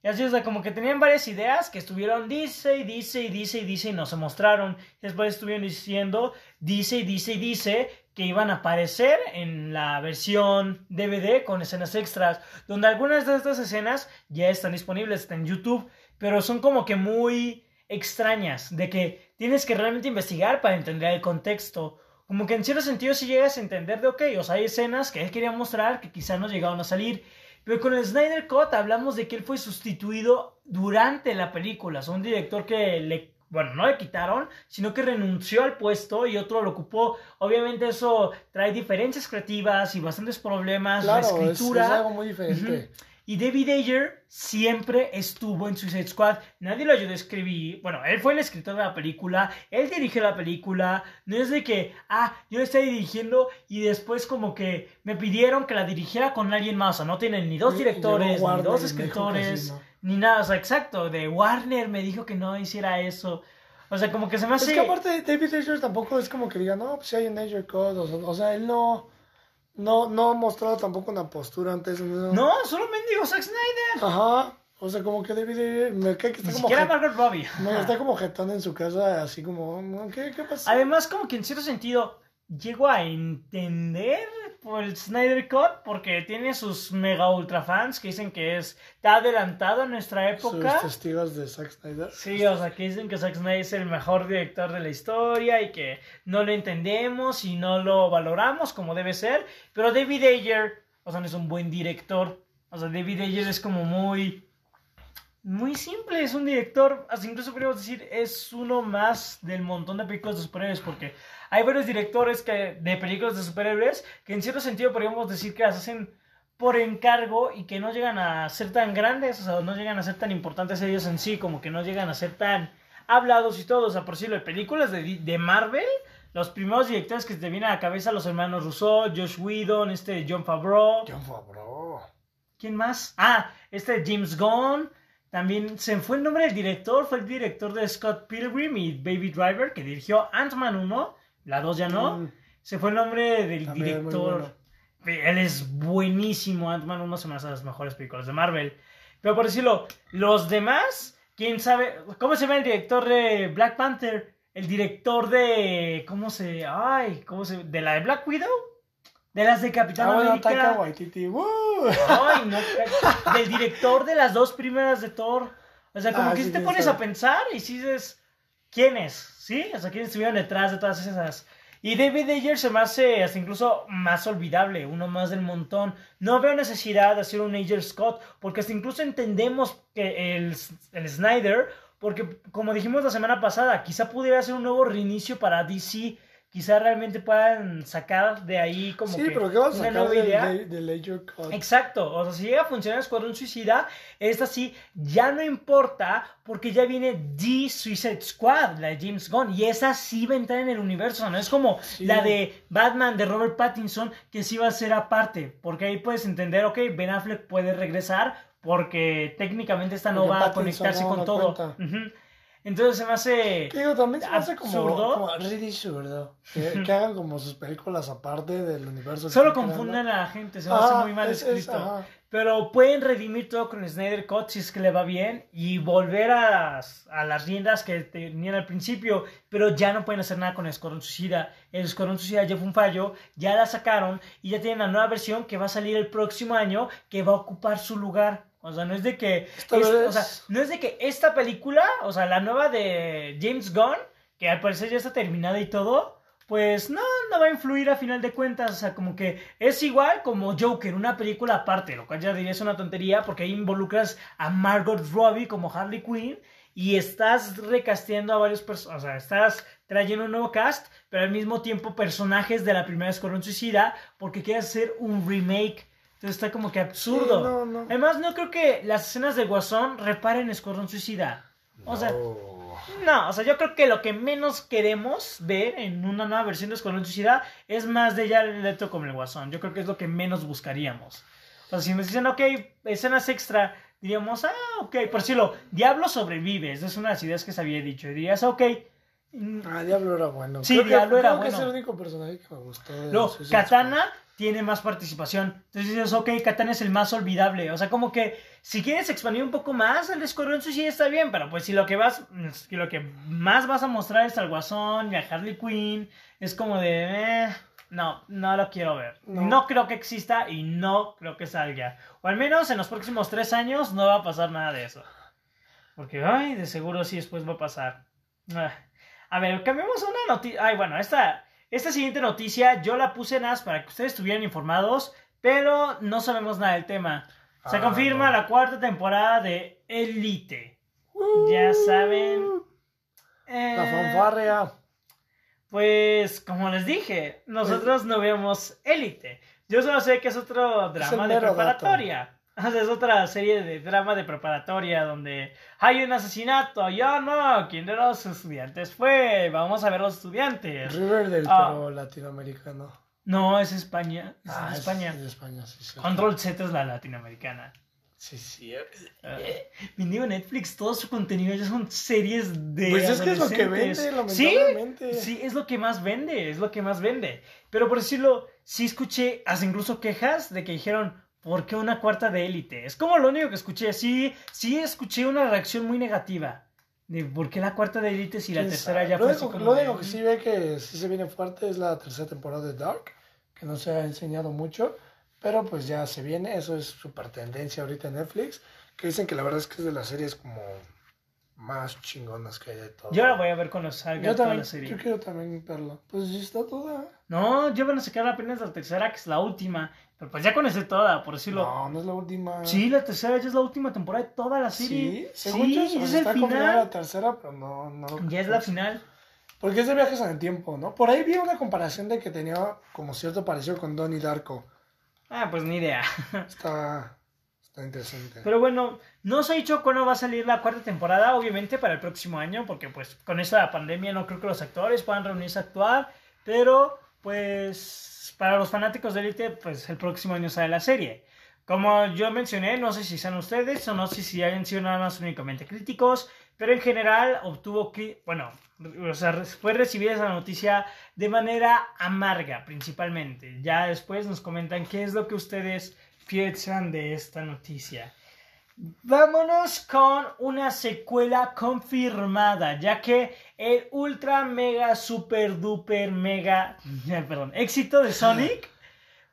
Y así, o sea, como que tenían varias ideas que estuvieron dice y dice y dice y dice y no se mostraron. Después estuvieron diciendo dice y dice y dice que iban a aparecer en la versión DVD con escenas extras, donde algunas de estas escenas ya están disponibles está en YouTube, pero son como que muy extrañas, de que tienes que realmente investigar para entender el contexto. Como que en cierto sentido si llegas a entender de, ok, o sea, hay escenas que él quería mostrar que quizá no llegaron a salir, pero con el Snyder Cut hablamos de que él fue sustituido durante la película. O sea, un director que le, bueno, no le quitaron, sino que renunció al puesto y otro lo ocupó. Obviamente eso trae diferencias creativas y bastantes problemas. la Claro, es, escritura. es algo muy diferente. Y David Ayer siempre estuvo en Suicide Squad. Nadie lo ayudó a escribir. Bueno, él fue el escritor de la película. Él dirigió la película. No es de que, ah, yo la estoy dirigiendo y después como que me pidieron que la dirigiera con alguien más. O sea, no tienen ni dos directores, ni dos escritores, ni nada. O sea, exacto. De Warner me dijo que no hiciera eso. O sea, como que se me Es hace... que aparte David Ayer tampoco es como que diga, no, pues hay un Ayer Code. O sea, él no, no, no ha mostrado tampoco una postura antes. No. No, solo mendigo Zack Snyder. Ajá. O sea, como que David me cae que Ni está como, siquiera Margaret Robbie. no, está como jetón en su casa, así como, "No, ¿qué, qué pasa? Además, como que en cierto sentido llego a entender por el Snyder Cut porque tiene sus mega ultra fans que dicen que es está adelantado a nuestra Sus época. testigos de Zack Snyder. Sí, o sea, que dicen que Zack Snyder es el mejor director de la historia y que no lo entendemos y no lo valoramos como debe ser. Pero David Ayer, o sea, no es un buen director. O sea, David Ayer es como muy... Muy simple, es un director, hasta incluso podríamos decir, es uno más del montón de películas de superhéroes, porque hay varios directores que, de películas de superhéroes que en cierto sentido podríamos decir que las hacen por encargo y que no llegan a ser tan grandes, o sea, no llegan a ser tan importantes ellos en sí, como que no llegan a ser tan hablados y todo, o sea, por decirlo, de películas de, de Marvel, los primeros directores que te vienen a la cabeza, los hermanos Rousseau, Josh Whedon, este John Favreau, John Favreau. ¿quién más? Ah, este James Gunn, también se fue el nombre del director, fue el director de Scott Pilgrim y Baby Driver, que dirigió Ant-Man 1, la 2 ya no, Mm, se fue el nombre del También director. Él es buenísimo. Ant-Man 1 se me hace las mejores películas de Marvel. Pero por decirlo, los demás, quién sabe. ¿Cómo se llama el director de Black Panther? El director de. ¿Cómo se.? Ay, ¿cómo se.? ¿De la de Black Widow? De las de Capitán Ah, bueno, América. Taika Waititi. ¡Woo! Ay, no. Del director de las dos primeras de Thor. O sea, como Ah, que sí, si te pones a pensar y si dices. ¿Quiénes? ¿Sí? O sea, ¿quiénes estuvieron detrás de todas esas? Y David Ayer se me hace hasta incluso más olvidable, uno más del montón. No veo necesidad de hacer un Ayer Scott, porque hasta incluso entendemos que el, el Snyder, porque como dijimos la semana pasada, quizá pudiera ser un nuevo reinicio para DC, quizá realmente puedan sacar de ahí como Sí, que pero ¿qué vas a una sacar nueva del, idea. de- del Ledger Cut? Exacto, o sea, si llega a funcionar Escuadrón Suicida, esta sí ya no importa porque ya viene The Suicide Squad, la de James Gunn, y esa sí va a entrar en el universo, no es como Sí. la de Batman de Robert Pattinson que sí va a ser aparte, porque ahí puedes entender, ok, Ben Affleck puede regresar porque técnicamente esta no Porque va a conectarse no, con todo. cuenta. Ujú. Entonces se me hace... Digo, también se me hace como, absurdo. como ridículo. Que, (laughs) que hagan como sus películas aparte del universo. Solo confunden a la gente, se me hace Ajá, muy mal es- es- escrito. Pero pueden redimir todo con Snyder Cut si es que le va bien y volver a las, a las riendas que tenían al principio, pero ya no pueden hacer nada con el Escuadrón Suicida. El Escuadrón Suicida ya fue un fallo, ya la sacaron y ya tienen la nueva versión que va a salir el próximo año que va a ocupar su lugar. O sea, no es de que Esta es- vez- o sea, no es de que esta película, o sea, la nueva de James Gunn, que al parecer ya está terminada y todo, pues no, no va a influir a final de cuentas. O sea, como que es igual como Joker, una película aparte, lo cual ya diría es una tontería porque ahí involucras a Margot Robbie como Harley Quinn y estás recasteando a varios personajes, o sea, estás trayendo un nuevo cast, pero al mismo tiempo personajes de la primera Escuadrón Suicida porque quieres hacer un remake. Entonces está como que absurdo. Sí, no, no. Además, no creo que las escenas de Guasón reparen Escuadrón Suicida. O sea, No. no, o sea, yo creo que lo que menos queremos ver en una nueva versión de Escuadrón Suicida es más de Jared Leto como el Guasón. Yo creo que es lo que menos buscaríamos. O sea, si nos dicen, ok, escenas extra, diríamos, ah, ok, por decirlo, Diablo sobrevive. Esa es una de las ideas que se había dicho. Y dirías, ok. Mm, Ah, Diablo era bueno. Sí, Creo que- Diablo era creo que bueno. es el único personaje que me gustó. Suicide Katana tiene más participación. Entonces dices, ok, Katana es el más olvidable. O sea, como que si quieres expandir un poco más el Escuadrón Suicida está bien, pero pues si lo que vas, si lo que más vas a mostrar es al Guasón y a Harley Quinn, es como de, eh, no, no lo quiero ver. No. No. creo que exista y no creo que salga. O al menos en los próximos tres años no va a pasar nada de eso. Porque, ay, de seguro sí después va a pasar. Ah. A ver, cambiemos a una noticia. Ay, bueno, esta, esta siguiente noticia yo la puse nada para que ustedes estuvieran informados, pero no sabemos nada del tema. Se Ah, confirma no. la cuarta temporada de Elite. Uh, Ya saben. La Eh, fanfarria. Pues, como les dije, nosotros no vemos Elite. Yo solo sé que es otro drama de dato. (laughs) es otra serie de drama de preparatoria donde hay un asesinato. Yo no, ¿quién de los estudiantes fue? Vamos a ver los estudiantes. Riverdale, Ah. pero latinoamericano. No, es España. Es Ah, es- España. Es de España, sí, sí. Control Z es la latinoamericana. Sí, sí. Eh, Mendigo Netflix, todo su contenido ya son series de. Pues es que es lo que vende, Sí, lamentablemente. sí, es lo que más vende, es lo que más vende. Pero por decirlo, sí escuché hasta incluso quejas de que dijeron, ¿por qué una cuarta de élite? Es como lo único que escuché. Sí, sí escuché una reacción muy negativa. De por qué la cuarta de élite si la ¿Quién tercera sabe? ya lo fue así como lo de, único que sí ve que sí se viene fuerte es la tercera temporada de Dark, que no se ha enseñado mucho, pero pues ya se viene, eso es super tendencia ahorita en Netflix, que dicen que la verdad es que es de las series como más chingonas que hay de todo. Yo la voy a ver cuando salga Yo toda también, la serie. yo quiero también verla. Pues ya está toda. No, ya van a sacar apenas la tercera, que es la última. Pero pues ya conocí toda, por decirlo. No, no es la última. Sí, la tercera ya es la última temporada de toda la serie. Sí, según yo, sí, es el está confirmada final. la tercera, pero no, no. Ya es la final. Porque es de viajes en el tiempo, ¿no? Por ahí vi una comparación de que tenía como cierto parecido con Donnie Darko. Ah, pues ni idea. Está, está interesante. Pero bueno, no se ha dicho cuándo va a salir la cuarta temporada, obviamente para el próximo año, porque pues con esta pandemia no creo que los actores puedan reunirse a actuar, pero pues para los fanáticos de Elite, pues el próximo año sale la serie. Como yo mencioné, no sé si sean ustedes o no sé si hayan sido nada más únicamente críticos, pero en general obtuvo, cri- bueno, o sea, fue recibida esa noticia de manera amarga principalmente. Ya después nos comentan qué es lo que ustedes piensan de esta noticia. Vámonos con una secuela confirmada, ya que el ultra mega super duper mega, (laughs) perdón, éxito de Sonic,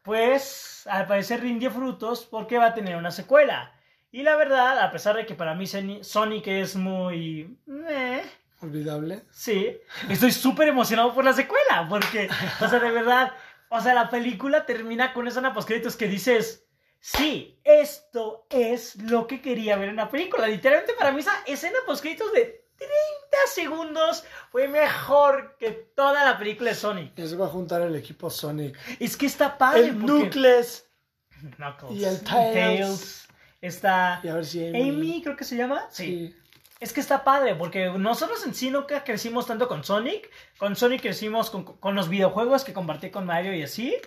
pues al parecer rindió frutos porque va a tener una secuela. Y la verdad, a pesar de que para mí Soni- Sonic es muy... eh, Olvidable. Sí, estoy súper emocionado por la secuela, porque, o sea, de verdad, o sea, la película termina con esa postcréditos que dices, sí, esto es lo que quería ver en la película. Literalmente para mí esa escena postcréditos de 30 segundos fue mejor que toda la película de Sonic. Ya se va a juntar el equipo Sonic. Es que está padre. El porque- Knuckles. Knuckles. y el Tails. Está Y a ver si Amy. Amy, creo que se llama. Sí. Es que está padre, porque nosotros en sí nunca crecimos tanto con Sonic. Con Sonic crecimos con, con los videojuegos que compartí con Mario y así.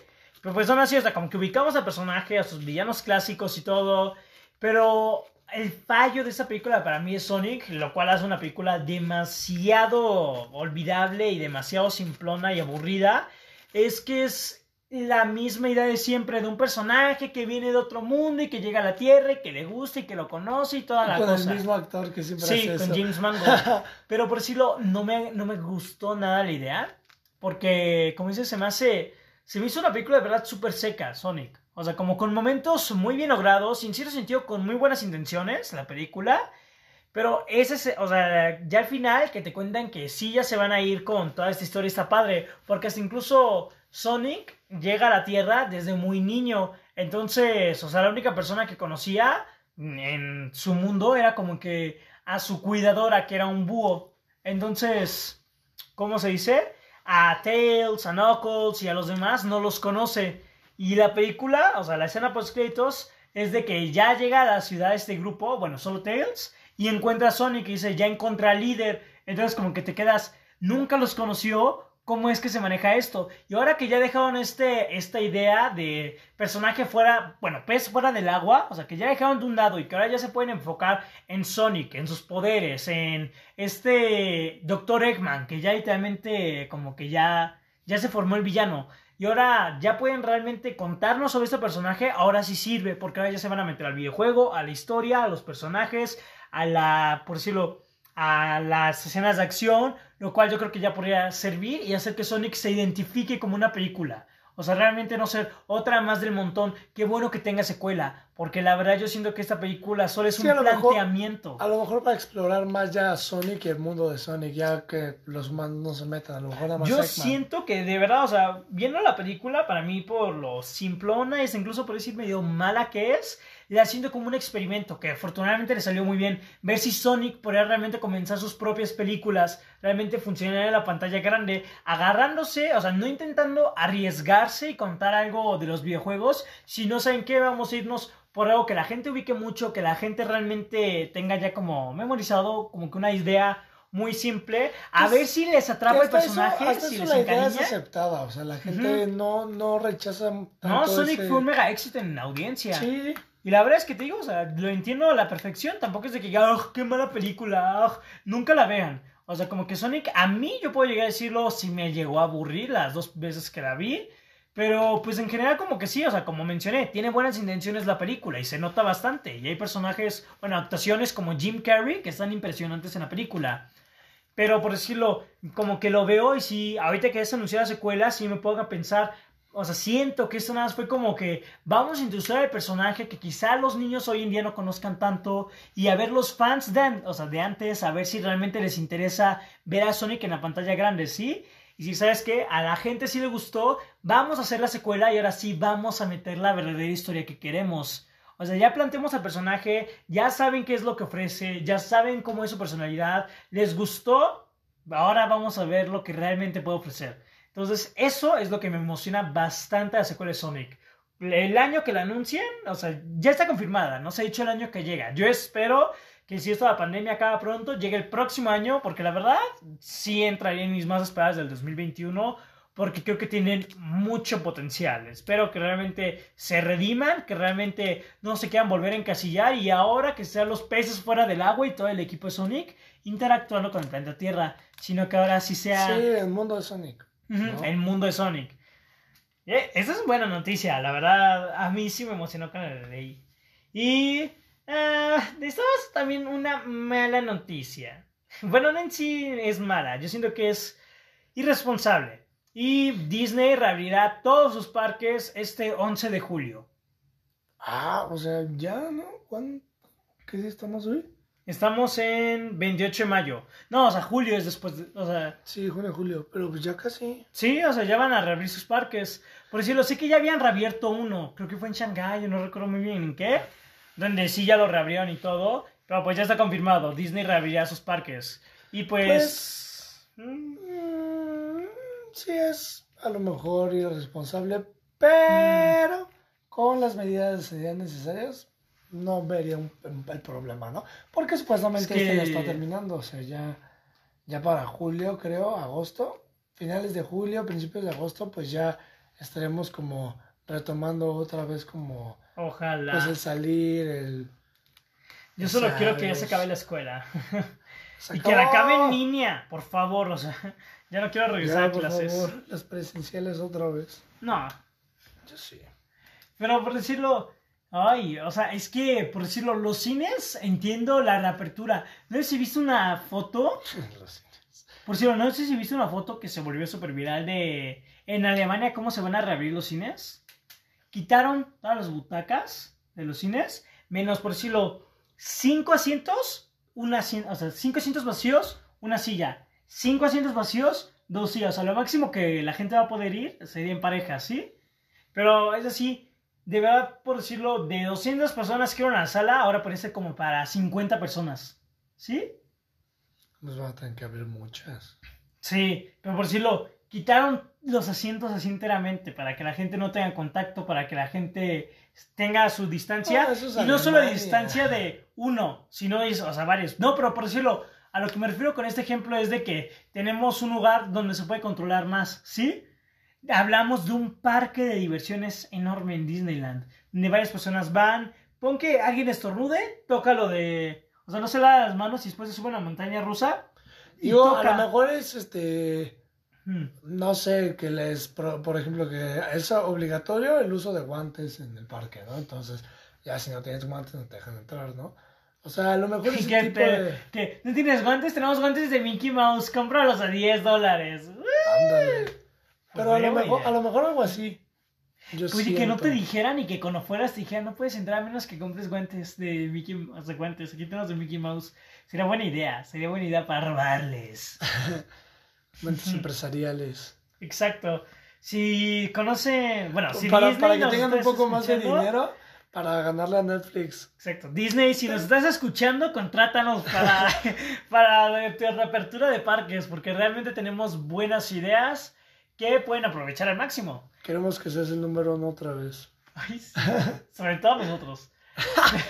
Pero pues son así, o sea, como que ubicamos al personaje, a sus villanos clásicos y todo. Pero el fallo de esta película para mí es Sonic, lo cual hace una película demasiado olvidable y demasiado simplona y aburrida. Es que es la misma idea de siempre de un personaje que viene de otro mundo y que llega a la Tierra y que le gusta y que lo conoce y toda la Con cosa. el mismo actor que siempre Sí, hace con eso. James Mangold. (laughs) Pero por decirlo, no me, no me gustó nada la idea. Porque, como dices, se me hace. Se me hizo una película de verdad súper seca, Sonic. O sea, como con momentos muy bien logrados, en cierto sentido con muy buenas intenciones, la película. Pero ese, es- o sea, ya al final que te cuentan que sí ya se van a ir con toda esta historia está padre. Porque hasta incluso Sonic llega a la Tierra desde muy niño. Entonces, o sea, la única persona que conocía en su mundo era como que a su cuidadora, que era un búho. Entonces, ¿cómo se dice? A Tails, a Knuckles y a los demás no los conoce. Y la película, o sea, la escena post créditos es de que ya llega a la ciudad este grupo, bueno, solo Tails, y encuentra a Sonic y dice, ya encontré al líder. Entonces como que te quedas, nunca los conoció, ¿cómo es que se maneja esto? Y ahora que ya dejaron este, esta idea de personaje fuera, bueno, pez fuera del agua, o sea, que ya dejaron de un lado y que ahora ya se pueden enfocar en Sonic, en sus poderes, en este Dr. Eggman, que ya literalmente como que ya, ya se formó el villano. Y ahora ya pueden realmente contarnos sobre este personaje. Ahora sí sirve, porque ahora ya se van a meter al videojuego, a la historia, a los personajes, a la, por decirlo, a las escenas de acción, lo cual yo creo que ya podría servir y hacer que Sonic se identifique como una película. O sea, realmente no ser otra más del montón. Qué bueno que tenga secuela, porque la verdad yo siento que esta película solo es Sí, un a mejor- planteamiento. A lo mejor para explorar más ya Sonic y el mundo de Sonic, ya que los humanos no se metan, a lo mejor nada más Yo Eggman. siento que de verdad, o sea, viendo la película, para mí por lo simplona, es incluso por decir medio mala que es, la siento como un experimento que afortunadamente le salió muy bien. Ver si Sonic podría realmente comenzar sus propias películas, realmente funcionar en la pantalla grande, agarrándose, o sea, no intentando arriesgarse y contar algo de los videojuegos, sino saben que vamos a irnos por algo que la gente ubique mucho, que la gente realmente tenga ya como memorizado, como que una idea muy simple, a Pues, ver si les atrapa el eso- personaje, hasta si eso les la idea es encariña. aceptada, o sea, la gente no, no rechaza tanto No, Sonic ese- fue un mega éxito en audiencia. Sí, Y la verdad es que te digo, o sea, lo entiendo a la perfección. Tampoco es de que, ¡ah, qué mala película! ¡ah! nunca la vean. O sea, como que Sonic, a mí yo puedo llegar a decirlo si me llegó a aburrir las dos veces que la vi. Pero pues en general como que sí, o sea, como mencioné, tiene buenas intenciones la película y se nota bastante. Y hay personajes, bueno, actuaciones como Jim Carrey que están impresionantes en la película. Pero por decirlo, como que lo veo y sí, ahorita que es anunciada secuela, sí me pongo a pensar, o sea, siento que esto nada más fue como que vamos a introducir al personaje que quizá los niños hoy en día no conozcan tanto y a ver los fans de, o sea, de antes, a ver si realmente les interesa ver a Sonic en la pantalla grande, ¿sí? Y si sabes que a la gente sí le gustó, vamos a hacer la secuela y ahora sí vamos a meter la verdadera historia que queremos. O sea, ya planteamos al personaje, ya saben qué es lo que ofrece, ya saben cómo es su personalidad, les gustó, ahora vamos a ver lo que realmente puede ofrecer. Entonces, eso es lo que me emociona bastante la secuela de Sonic. El año que la anuncien, o sea, ya está confirmada, no se ha dicho el año que llega. Yo espero que si esto de la pandemia acaba pronto, llegue el próximo año, porque la verdad sí entraría en mis más esperadas del 2021, porque creo que tienen mucho potencial. Espero que realmente se rediman, que realmente no se quieran volver a encasillar y ahora que sean los peces fuera del agua y todo el equipo de Sonic interactuando con el planeta Tierra, sino que ahora sí sea sí, el mundo de Sonic. El mundo de Sonic. Eh, esa es buena noticia, la verdad, a mí sí me emocionó con el leí. Y eh, también una mala noticia. Bueno, no en sí es mala, yo siento que es irresponsable. Y Disney reabrirá todos sus parques este 11 de julio. Ah, o sea, ya, ¿no? ¿Cuándo? ¿Qué día estamos hoy? Estamos en 28 de mayo. No, o sea, julio es después de... O sea, Sí, junio, julio, pero pues ya casi. Sí, o sea, ya van a reabrir sus parques. Por decirlo, sé que ya habían reabierto uno. Creo que fue en Shanghái, no recuerdo muy bien en qué. Donde sí ya lo reabrieron y todo. Pero pues ya está confirmado. Disney reabrirá sus parques. Y pues... Pues, mm, sí es a lo mejor irresponsable, pero con las medidas necesarias no vería un, el problema, ¿no? Porque supuestamente Es que- este ya está terminando, o sea, ya, ya para julio, creo, agosto, finales de julio, principios de agosto, pues ya estaremos como retomando otra vez como Ojalá. pues el salir, el... Yo solo ¿sabes? quiero que ya se acabe la escuela. (laughs) Y que la acabe en línea, por favor. O sea, ya no quiero regresar Ya, a por clases. favor, las presenciales otra vez. No, Yo sí. Pero por decirlo, ay, o sea, es que, por decirlo, los cines, entiendo la reapertura. No sé si viste una foto, (laughs) por decirlo, no sé si viste una foto que se volvió súper viral de en Alemania cómo se van a reabrir los cines. Quitaron todas las butacas de los cines, menos, por decirlo, cinco asientos, una o sea, cinco asientos vacíos, una silla. Cinco asientos vacíos, dos sillas. O sea, lo máximo que la gente va a poder ir sería en pareja, ¿sí? Pero es así, de verdad, por decirlo, de 200 personas que iban a la sala, ahora parece como para 50 personas. ¿Sí? Nos van a tener que abrir muchas. Sí, pero por decirlo, quitaron los asientos así enteramente para que la gente no tenga contacto, para que la gente tenga su distancia. Ah, es y no solo de distancia de uno, sino de, o sea, varios. No, pero por decirlo, a lo que me refiero con este ejemplo es de que tenemos un lugar donde se puede controlar más, ¿sí? Hablamos de un parque de diversiones enorme en Disneyland, donde varias personas van, pon que alguien estornude, toca lo de... O sea, no se lava las manos y después se sube a una montaña rusa. Y Digo, a lo mejor es este. Hmm. No sé, que les. Por ejemplo, que es obligatorio el uso de guantes en el parque, ¿no? Entonces, ya si no tienes guantes no te dejan entrar, ¿no? O sea, a lo mejor (laughs) ¿Qué tipo te- de. ¿No tienes guantes? Tenemos guantes de Mickey Mouse. Cómpralos a 10 dólares. Ándale. Pero a lo, mejor, a lo mejor algo así. Yo Oye, que no te dijeran y que cuando fueras te dijeran, no puedes entrar a menos que compres guantes de Mickey Mouse. guantes, aquí tenemos de Mickey Mouse. Sería buena idea, sería buena idea para robarles. (laughs) Mentes empresariales. Exacto. Si conocen, bueno, si para, Disney para que tengan un poco más de dinero para ganarle a Netflix. Exacto. Disney, si nos estás escuchando, contrátanos para, (laughs) para tu reapertura de parques, porque realmente tenemos buenas ideas que pueden aprovechar al máximo. Queremos que seas el número uno otra vez. Ay. Sobre todo nosotros. (laughs)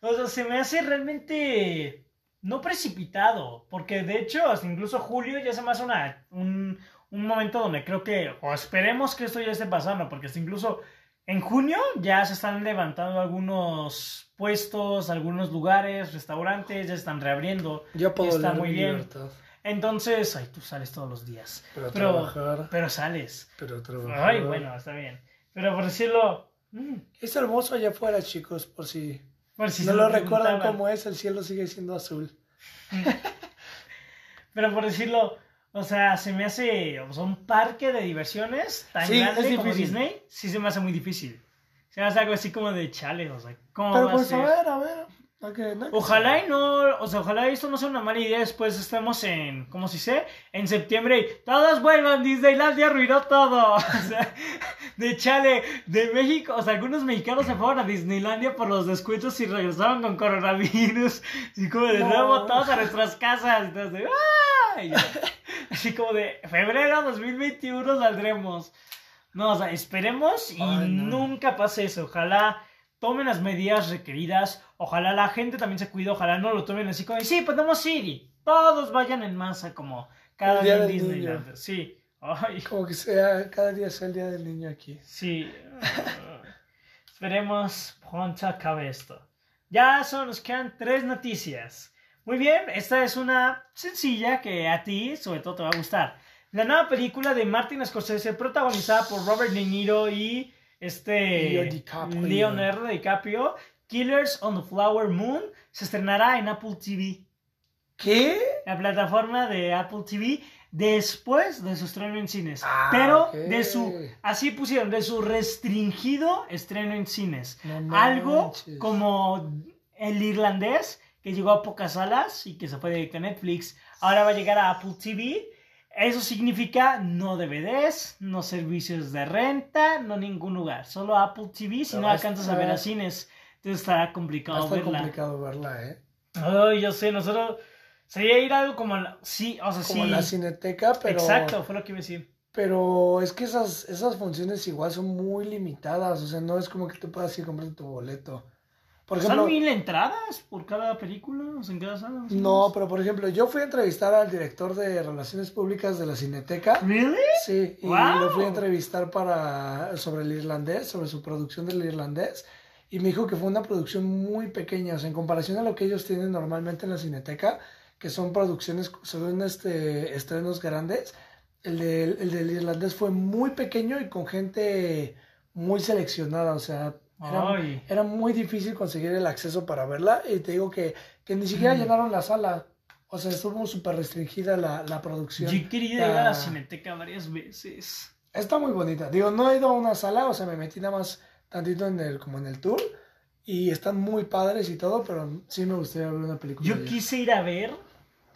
Pero, o sea, se me hace realmente no precipitado, porque de hecho, hasta incluso julio ya se me hace una, un, un momento donde creo que, o esperemos que esto ya esté pasando, porque hasta incluso en junio ya se están levantando algunos puestos, algunos lugares, restaurantes, ya están reabriendo. Ya puedo Está muy bien. libertad. Entonces, ay, tú sales todos los días. Pero, Pero, trabajar, pero sales. pero trabajar. Ay, bueno, está bien. Pero por decirlo... mm, Es hermoso allá afuera, chicos, por si por si no lo recuerdan cómo es, el cielo sigue siendo azul. (laughs) Pero por decirlo, o sea, se me hace o sea, un parque de diversiones tan Sí, grande es como. Disney, sí se me hace muy difícil. Se me hace algo así como de chale, o sea, ¿cómo Pero va a pues a ser? ver, a ver. No Ojalá y no, o sea, ojalá esto no sea una mala idea. Después estemos en, ¿cómo se dice? En septiembre y todos vuelvan, Disneylandia arruinó todo. (laughs) O sea, de chale, de México, o sea, algunos mexicanos se fueron a Disneylandia por los descuentos y regresaron con coronavirus. Y como de No. nuevo todos a nuestras casas. Entonces, de. Y ya. (laughs) Así como de febrero 2021 saldremos. No, o sea, esperemos y Ay, no. nunca pase eso. Ojalá tomen las medidas requeridas. Ojalá la gente también se cuide. Ojalá no lo tomen así como, sí, podemos ir y todos vayan en masa como cada El día día en Disneyland. Sí. Ay, Como que sea, cada día sea el día del niño aquí. sí. (laughs) Esperemos pronto acabe esto. Ya solo nos quedan tres noticias. Muy bien, esta es una sencilla que a ti sobre todo te va a gustar. La nueva película de Martin Scorsese protagonizada por Robert De Niro y este Leo DiCaprio. Leonardo DiCaprio, Killers on the Flower Moon, se estrenará en Apple TV, ¿Qué? la plataforma de Apple TV, después de su estreno en cines. Ah, Pero de su, así pusieron, de su restringido estreno en cines. No Algo como el irlandés que llegó a pocas salas y que se fue directo a Netflix, ahora va a llegar a Apple TV. Eso significa no DVDs, no servicios de renta, no ningún lugar, solo Apple TV si Pero no alcanzas a ver a cines. Entonces a complicado estar verla. complicado verla, ¿eh? Ay, yo sé, nosotros Sería ir a algo como la, sí, o sea, como sí. la cineteca, pero... Exacto, fue lo que iba a decir. Pero es que esas, esas funciones igual son muy limitadas, o sea, no es como que tú puedas ir a comprar tu boleto. Por ejemplo, ¿Son mil entradas por cada película? O sea, en cada sala? no, pero por ejemplo, yo fui a entrevistar al director de Relaciones Públicas de la Cineteca. ¿Really? Sí, y Wow. lo fui a entrevistar para sobre el irlandés, sobre su producción del irlandés, y me dijo que fue una producción muy pequeña, o sea, en comparación a lo que ellos tienen normalmente en la Cineteca, que son producciones, son este, estrenos grandes, el, del- el del irlandés fue muy pequeño y con gente muy seleccionada, o sea, era, era muy difícil conseguir el acceso para verla, y te digo que, que ni siquiera Mm. llenaron la sala. O sea, estuvo súper restringida la, la producción. Yo he querido ir a La- cineteca varias veces. Está muy bonita. Digo, no he ido a una sala, o sea, me metí nada más tantito en el, como en el tour. Y están muy padres y todo, pero sí me gustaría ver una película. Yo quise ir a ver,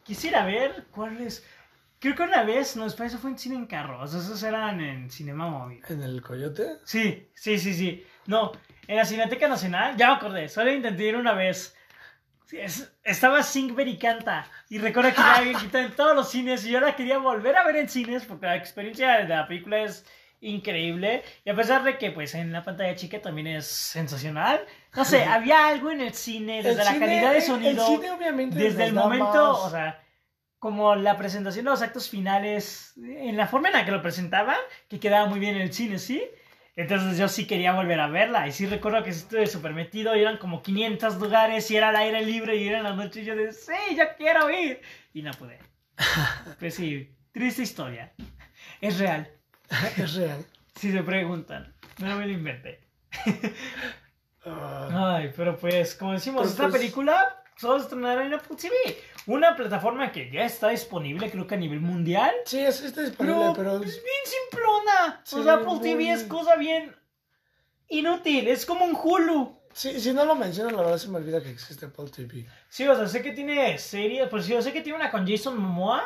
quise ir a ver cuál es. Creo que una vez, no, después eso fue en cine en carro, o sea, esos eran en Cinema Móvil. ¿En el Coyote? Sí, sí, sí, sí. No, en la Cineteca Nacional, ya me acordé, solo intenté ir una vez. Sí, es- estaba Singber y Canta. Y recuerdo que ya habían quitado en todos los cines y yo la quería volver a ver en cines porque la experiencia de la película es increíble. Y a pesar de que pues en la pantalla chica también es sensacional. No sé, había algo en el cine, desde El la cine- calidad de sonido. El cine, obviamente, Desde el momento, más- o sea, como la presentación de los actos finales, en la forma en la que lo presentaban, que quedaba muy bien en el cine, ¿sí? Entonces yo sí quería volver a verla. Y sí recuerdo que estuve súper metido. Y eran como 500 lugares. Y era al aire libre. Y era en la noche. Y yo de, sí, yo quiero ir. Y no pude. (laughs) Pues sí, triste historia. Es real. (laughs) es real. Si se preguntan. No me lo inventé. (laughs) Ah, Ay, pero pues, como decimos, esta pues- película solo se estrenará en Apple TV. Una plataforma que ya está disponible, creo que a nivel mundial. sí, es, está disponible, Pero, pero... es bien simplona. Sí, o sea, Apple muy- TV es cosa bien inútil. Es como un Hulu. Sí, si no lo menciono, la verdad se me olvida que existe Apple TV. Sí, o sea, sé que tiene series, pues sí, yo sé que tiene una con Jason Momoa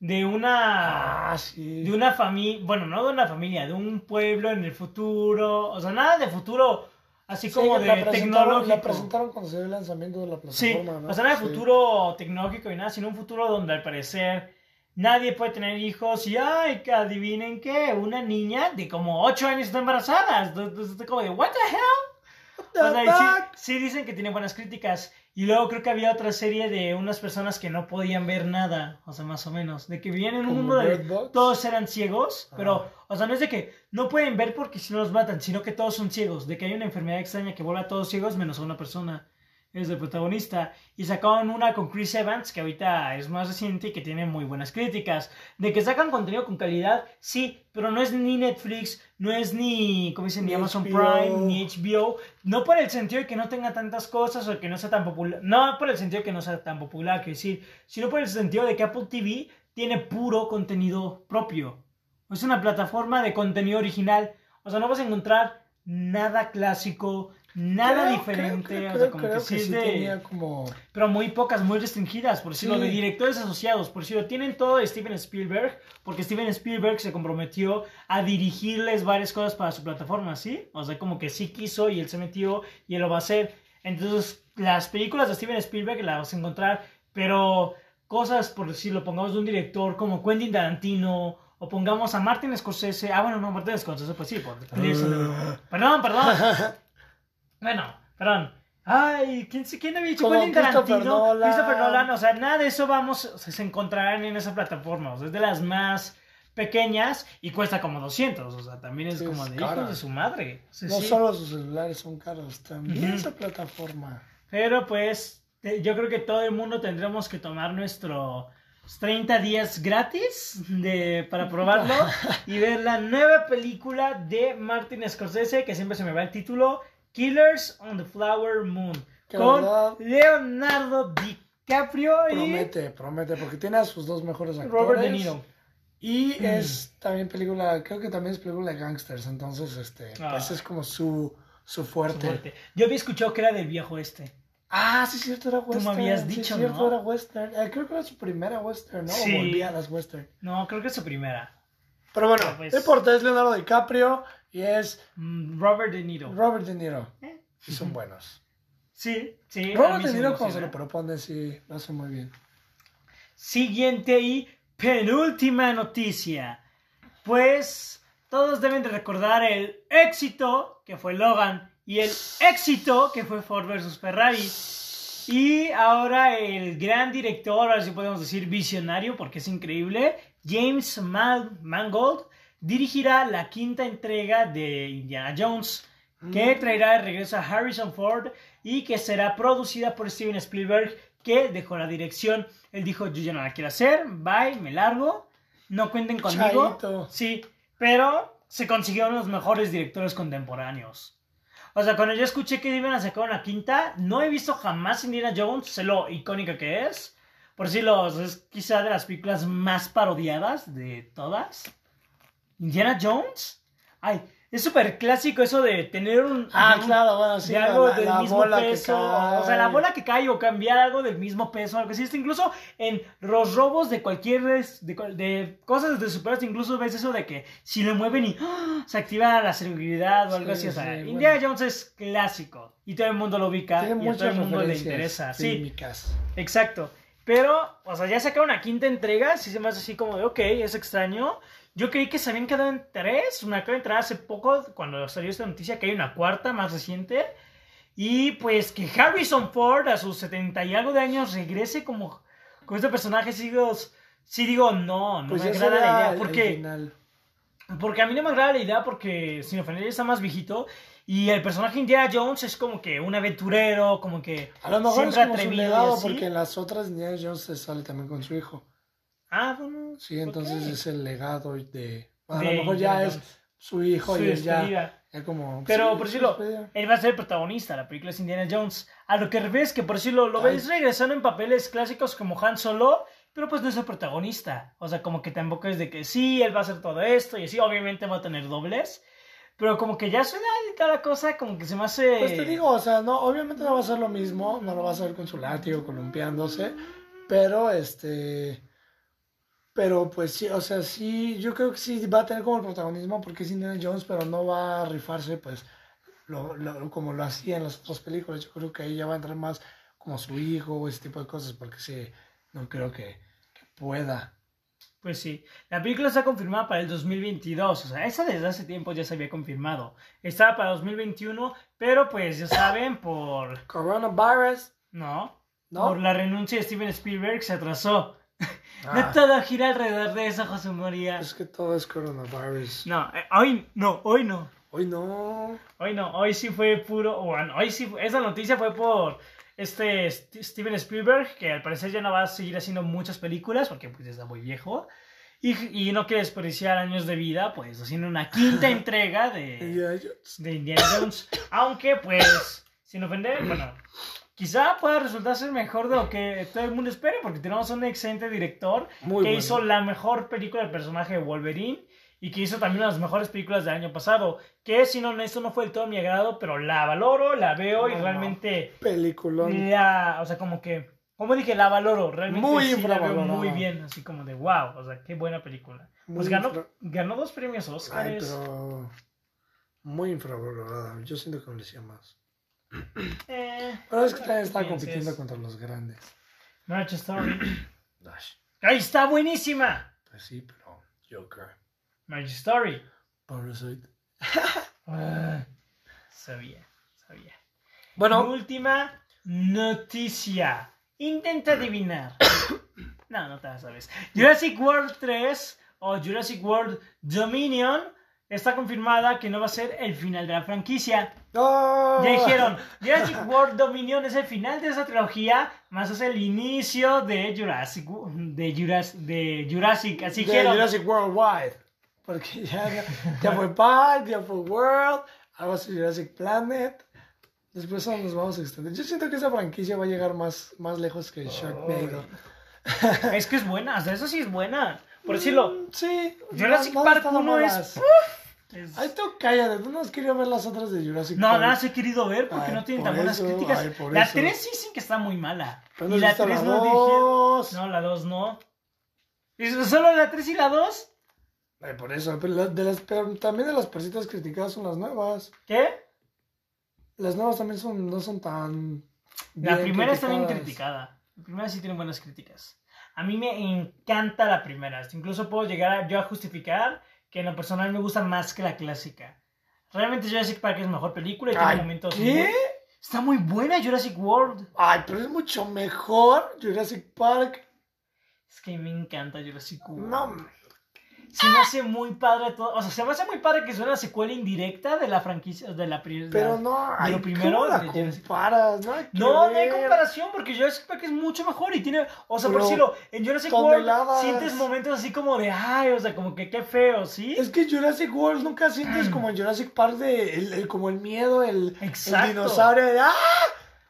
de una Ah, sí. de una familia, bueno, no de una familia, de un pueblo en el futuro, o sea, nada de futuro así Sí, como de tecnológico. La presentaron cuando se dio el lanzamiento de la Sí, plataforma, ¿no? o sea, nada de Sí. futuro tecnológico y nada, sino un futuro donde al parecer nadie puede tener hijos y, ay, que adivinen qué, una niña de como 8 años está embarazada. Entonces, como de, ¿what the hell? The O sea, sí, sí dicen que tiene buenas críticas. Y luego creo que había otra serie de unas personas que no podían ver nada, o sea, más o menos. De que vivían en un ¿Como mundo de todos eran ciegos, Ah. pero, o sea, no es de que no pueden ver porque si no los matan, sino que todos son ciegos. De que hay una enfermedad extraña que vuelve a todos ciegos menos a una persona. Es el protagonista. Y sacaron una con Chris Evans, que ahorita es más reciente y que tiene muy buenas críticas. De que sacan contenido con calidad, sí, pero no es ni Netflix, no es ni, ¿cómo dicen? Ni Ni Amazon HBO. Prime, ni HBO. No por el sentido de que no tenga tantas cosas o que no sea tan popular. No por el sentido de que no sea tan popular, que decir, sino por el sentido de que Apple TV tiene puro contenido propio. Es una plataforma de contenido original. O sea, no vas a encontrar nada clásico, nada Creo- diferente. creo- o sea, como que sí que es sí de. tenía como... Pero muy pocas, muy restringidas, por decirlo, Sí. de directores asociados. Por decirlo, tienen todo de Steven Spielberg, porque Steven Spielberg se comprometió a dirigirles varias cosas para su plataforma, ¿sí? O sea, como que sí quiso y él se metió y él lo va a hacer. Entonces, las películas de Steven Spielberg las vas a encontrar, pero cosas, por decirlo, pongamos de un director como Quentin Tarantino, o pongamos a Martin Scorsese. Ah, bueno, no, Martin Scorsese, pues sí, por Ah. Perdón, perdón. (laughs) Bueno, perdón. Ay, ¿quién, quién había dicho Quentin Christopher? Nolan. Christopher Nolan, o sea, nada de eso vamos, o sea, se encontrarán en esa plataforma, o sea, es de las más pequeñas y cuesta como 200, o sea, también es Sí, como es de cara. hijos de su madre. O sea, No sí. solo sus celulares son caros, también Ujú. esa plataforma. Pero pues, yo creo que todo el mundo tendremos que tomar nuestro 30 días gratis de, para probarlo (laughs) y ver la nueva película de Martin Scorsese, que siempre se me va el título, Killers on the Flower Moon, con verdad- Leonardo DiCaprio y Promete, promete, porque tiene a sus dos mejores actores. Robert De Niro. Y es también película, creo que también es película de gangsters, entonces este, Ah. pues es como su, su fuerte. Fuerte. Yo había escuchado que era del viejo este. Ah, sí, cierto, era western. me habías sí, dicho, cierto, ¿no? era western. Eh, creo que era su primera western, ¿no? O Sí. volvía a las western. No, creo que es su primera. Pero bueno, Pues- no importa, es Leonardo DiCaprio y es Mm, Robert De Niro. Robert De Niro. ¿Eh? Y son buenos. Sí, sí. Robert De Niro cuando se lo propone, sí, lo hace muy bien. siguiente y penúltima noticia. Pues todos deben de recordar el éxito que fue Logan y el éxito que fue Ford vs Ferrari. Y ahora el gran director, ahora sí podemos decir visionario, porque es increíble, James Mangold, dirigirá la quinta entrega de Indiana Jones, que mm. traerá de regreso a Harrison Ford y que será producida por Steven Spielberg, que dejó la dirección. Él dijo, yo ya no la quiero hacer, bye, me largo, no cuenten conmigo. Sí, pero se consiguieron los mejores directores contemporáneos. O sea, cuando yo escuché que iban a sacar una quinta, no he visto jamás Indiana Jones, sé lo icónica que es. Por si los es quizá de las películas más parodiadas de todas. Indiana Jones. Ay, es súper clásico eso de tener un. Ah, claro, bueno, sí. De algo del mismo peso. O sea, la bola que cae o cambiar algo del mismo peso. Algo así. incluso en los robos de cualquier. De, de cosas de superhéroes, incluso ves eso de que si lo mueven y ¡ah! se activa la seguridad o algo así. O sea, Indiana Jones es clásico. Y todo el mundo lo ubica. y a todo el mundo le interesa. Sí. Exacto. Pero, o sea, ya sacaron una quinta entrega. Si se me hace así como de, ok, es extraño. Yo creí que se habían quedado en tres. Una acaba de entrar hace poco, cuando salió esta noticia, que hay una cuarta más reciente. Y pues que Harrison Ford, a sus setenta y algo de años, regrese como con este personaje. Sí digo, sí digo no, no pues me agrada la idea. Porque, porque a mí no me agrada la idea porque Sin ofender está más viejito. Y el personaje Indiana Jones es como que un aventurero, como que. A lo mejor es como su legado, porque en las otras Indiana Jones se sale también con su hijo. Ah, bueno. Sí, entonces es el legado de. A lo mejor ya es su hijo y es ya. como, Pero por decirlo, él va a ser el protagonista, la película es Indiana Jones. A lo que ves que por decirlo, lo ves regresando en papeles clásicos como Han Solo, pero pues no es el protagonista. O sea, como que tampoco es de que sí, él va a hacer todo esto y así, obviamente va a tener dobles. Pero como que ya suena y cada cosa, como que se me hace. Pues te digo, o sea, no, obviamente no va a ser lo mismo, no lo va a hacer con su látigo, columpiándose, pero este pero pues sí, o sea, sí, yo creo que sí va a tener como el protagonismo porque es Indiana Jones, pero no va a rifarse pues lo, como lo hacía en las otras películas. Yo creo que ahí ya va a entrar más como su hijo o ese tipo de cosas porque sí, no creo que, pueda. Pues sí, la película está confirmada para el 2022, o sea, esa desde hace tiempo ya se había confirmado. Estaba para 2021, pero pues ya saben, por... Coronavirus. No, ¿No? por la renuncia de Steven Spielberg se atrasó. No ah. todo gira alrededor de eso, José María. Es que todo es coronavirus. No, eh, hoy no, hoy no. Hoy no. Hoy no, hoy sí fue puro. Bueno, hoy sí. Esa noticia fue por este Steven Spielberg, que al parecer ya no va a seguir haciendo muchas películas porque pues está muy viejo. Y, y no quiere desperdiciar años de vida, pues haciendo una quinta (laughs) entrega de, de Indiana Jones. Aunque, pues, sin ofender, bueno, quizá pueda resultar ser mejor de lo que todo el mundo espere, porque tenemos un excelente director que hizo la mejor película del personaje de Wolverine y que hizo también las mejores películas del año pasado. Que si no, esto no fue del todo mi agrado, pero la valoro, la veo y realmente. Película. o sea, como que. Como dije, la valoro, realmente muy sí la veo muy bien, así como de wow, o sea, qué buena película. pues ganó, ganó dos premios Oscars. Ay, pero muy infravalorada. Yo siento que merecía más. Eh, Pero es que también está compitiendo contra los grandes. March Story. (clears throat) ¡Ahí está buenísima! Pues sí, pero Joker. March Story. Parasite. (laughs) Ah, sabía, sabía. Bueno. Última noticia. Intenta adivinar. (coughs) no, no te la sabes. Jurassic World 3 o Jurassic World Dominion está confirmada que no va a ser el final de la franquicia. Ya dijeron, Jurassic World Dominion es el final de esa trilogía, más es el inicio de Jurassic, de Jurassic, de Jurassic así de Jurassic Worldwide. Porque ya, ya fue Park, ya fue World, ahora es Jurassic Planet. Después nos vamos a extender. Yo siento que esa franquicia va a llegar más, más lejos que Sharknado. es que es buena, o eso sí es buena. Por decirlo. Mm, sí. Jurassic Park 1 es... Ay, tú cállate, tú no has querido ver las otras de Jurassic no, Park. No, las he querido ver porque no tienen tan buenas críticas. la 3 sí sí que está muy mala. y la 3 no dije. No, la 2 no. ¿Solo la 3 y la 2? Ay, por eso. Pero, de las, pero también de las persitas criticadas son las nuevas. ¿Qué? Las nuevas también son, no son tan. La primera está bien criticada. La primera sí tiene buenas críticas. a mí me encanta la primera. Incluso puedo llegar a, yo a justificar que en lo personal me gusta más que la clásica. Realmente Jurassic Park es mejor película y tiene momentos... ¿qué? Está muy buena Jurassic World. Ay, pero es mucho mejor Jurassic Park. Es que me encanta Jurassic World. No, Se me hace muy padre todo. O sea, se me hace muy padre que es una secuela indirecta de la franquicia, de la primera. pero no. de lo primero ¿cómo la de Jurassic- comparas? No, hay No, no hay comparación porque Jurassic Park es mucho mejor y tiene, o sea, por decirlo, en Jurassic toneladas. World sientes momentos así como de, ay, o sea, como que qué feo, ¿sí? Es que Jurassic World nunca sientes como en Jurassic Park de el, el- como el miedo, el, el dinosaurio de ¡ah!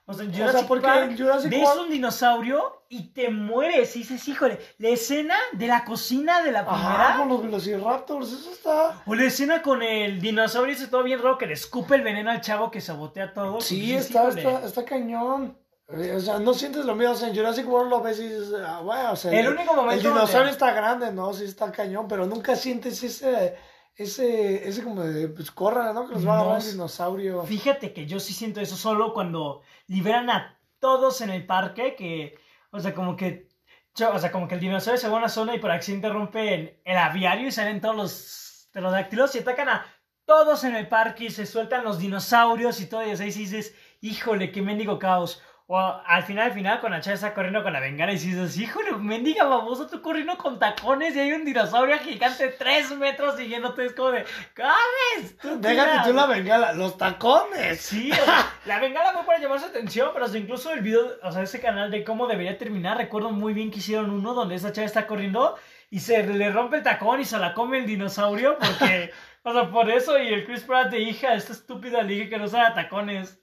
O sea, en o sea, Jurassic porque Park en Jurassic ves World- un dinosaurio y te mueres y dices, híjole, la escena de la cocina de la primera Ajá, con los Velociraptors, eso está. o la escena con el dinosaurio ese todo bien raro que le escupe el veneno al chavo que sabotea todo. Sí, y dices, está, está, está cañón. Eh, O sea, no sientes lo mismo. O sea, en Jurassic World lo ves y dices, ah, bueno, o sea, El único momento El dinosaurio donde- está grande, ¿no? Sí, está cañón, pero nunca sientes ese, ese, ese como de, pues corran, ¿no? Que los va a el sé. dinosaurio. Fíjate que yo sí siento eso solo cuando liberan a todos en el parque, que, o sea, como que, o sea, como que el dinosaurio se va a una zona y por accidente rompen el aviario y salen todos los pterodáctilos y atacan a todos en el parque y se sueltan los dinosaurios y todo, y así dices, híjole, qué mendigo caos. O al final, al final, cuando Chávez está corriendo con la bengala y dices, híjole, mendiga baboso, tú corriendo con tacones y hay un dinosaurio gigante de 3 metros siguiéndote, es como de, ¡corres! tú Déjate tira". tú la bengala, los tacones. Sí, o sea, la bengala fue para llamar su atención, pero incluso el video, o sea, ese canal de cómo debería terminar, recuerdo muy bien que hicieron uno donde esa chava está corriendo y se le rompe el tacón y se la come el dinosaurio porque, o sea, por eso y el Chris Pratt de hija, esta estúpida le dije que no usara tacones.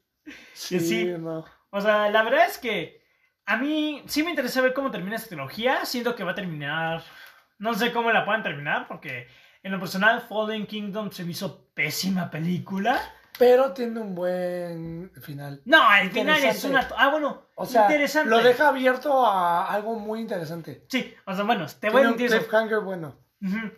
Sí, sí. no. O sea, la verdad es que a mí sí me interesa ver cómo termina esta trilogía, siento que va a terminar, no sé cómo la puedan terminar porque en lo personal Fallen Kingdom se me hizo pésima película. Pero tiene un buen final. No, al final es una... Ah, bueno, O sea, interesante. lo deja abierto a algo muy interesante. Sí, o sea, bueno, te voy a un mentir eso. cliffhanger bueno.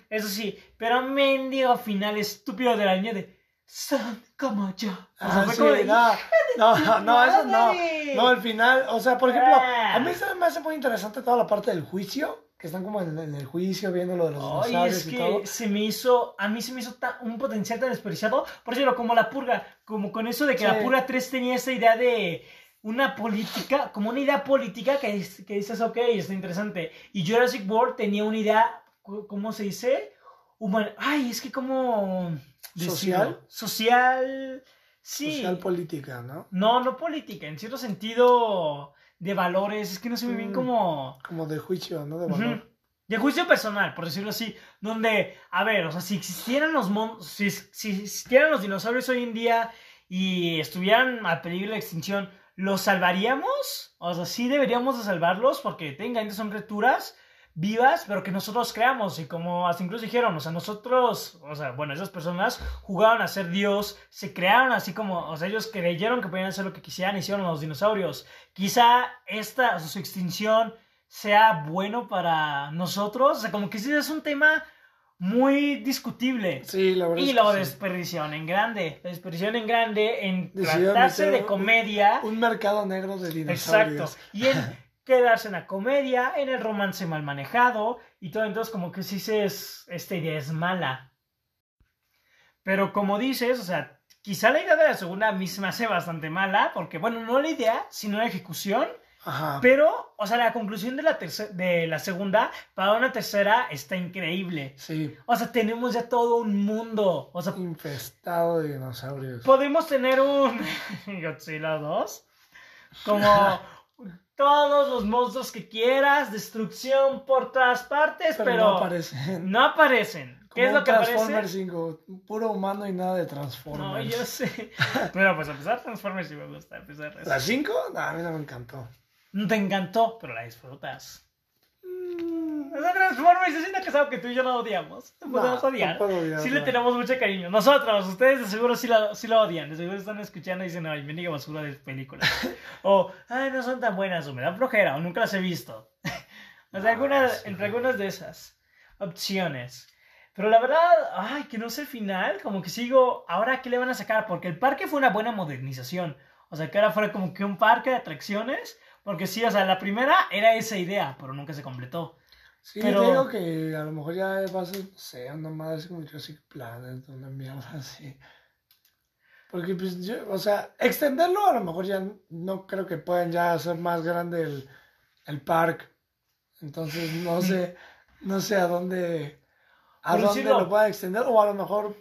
Eso sí, pero mendigo final estúpido de la niña de... Son como yo. Ah, sí, (laughs) no, no, (laughs) no, eso no. No, el final, o sea, por ejemplo, Ah. a mí se me hace muy interesante toda la parte del juicio, que están como en, en el juicio viendo lo de los Ay, dinosaurios es y todo. que se me hizo, a mí se me hizo ta- un potencial tan desperdiciado, por ejemplo, como la purga, como con eso de que Sí. la purga 3 tenía esa idea de una política, como una idea política que, es- que dices, ok, está interesante, y Jurassic World tenía una idea, ¿cómo se dice? Human Ay, es que como... ¿Social? Social, sí. Social política, ¿no? no, no política, en cierto sentido de valores, es que no sé muy bien Mm. cómo... Como de juicio, ¿no? De valor. De juicio personal, por decirlo así, donde, a ver, o sea, si existieran los mon si, si existieran los dinosaurios hoy en día y estuvieran a peligro de extinción, ¿los salvaríamos? O sea, sí deberíamos de salvarlos porque técnicamente son criaturas vivas, pero que nosotros creamos y como hasta incluso dijeron, o sea, nosotros, o sea, bueno, esas personas jugaron a ser Dios, se crearon así como, o sea, ellos creyeron que podían hacer lo que quisieran, hicieron los dinosaurios. Quizá esta, o sea, su extinción sea bueno para nosotros, o sea, como que sí es un tema muy discutible. Sí, la verdad Y lo que sí. desperdiciaron en grande, desperdiciaron en grande en Decidieron tratarse de un- comedia. Un mercado negro de dinosaurios. Exacto. Y en (laughs) quedarse en la comedia, en el romance mal manejado y todo. Entonces, como que sí se es, esta idea es mala. Pero como dices, o sea, quizá la idea de la segunda a mí se bastante mala, porque, bueno, no la idea, sino la ejecución. Ajá. Pero, o sea, la conclusión de la, terce- de la segunda para una tercera está increíble. Sí. O sea, tenemos ya todo un mundo. O sea, Infestado de dinosaurios. podemos tener un (laughs) Godzilla 2 como (laughs) todos los monstruos que quieras, destrucción por todas partes, Pero, pero, no aparecen. no aparecen. ¿Qué Como es lo que Transformers aparece? 5. Puro humano y nada de No, Transformers. yo sé. (laughs) Pero pues a pesar de Transformers sí me gusta, a pesar de eso. ¿La 5? No, a mí no me encantó. No te encantó, pero la disfrutas. Yo siento que algo que tú y yo no odiamos. No podemos odiar. no odiar, sí le no. tenemos mucho cariño. Nosotros, ustedes de seguro sí lo, sí lo odian. De seguro están escuchando y dicen, ay, mendiga basura de películas. (laughs) o, ay, no son tan buenas, o me dan flojera, o nunca las he visto. (laughs) o sea, algunas, sí. entre algunas de esas opciones. Pero la verdad, ay, que no sé el final, como que sigo, ahora qué le van a sacar, porque el parque fue una buena modernización. O sea, que ahora fuera como que un parque de atracciones, Porque sí, o sea, la primera era esa idea, pero nunca se completó. Sí, Pero- te digo que a lo mejor ya va a ser, no sé, una madre así como Jurassic Planet, una mierda así. Porque, pues, yo, o sea, extenderlo a lo mejor ya no creo que puedan ya hacer más grande el, el parque. Entonces, no sé, (laughs) no sé a dónde, a Por dónde decirlo- lo puedan extender, o a lo mejor,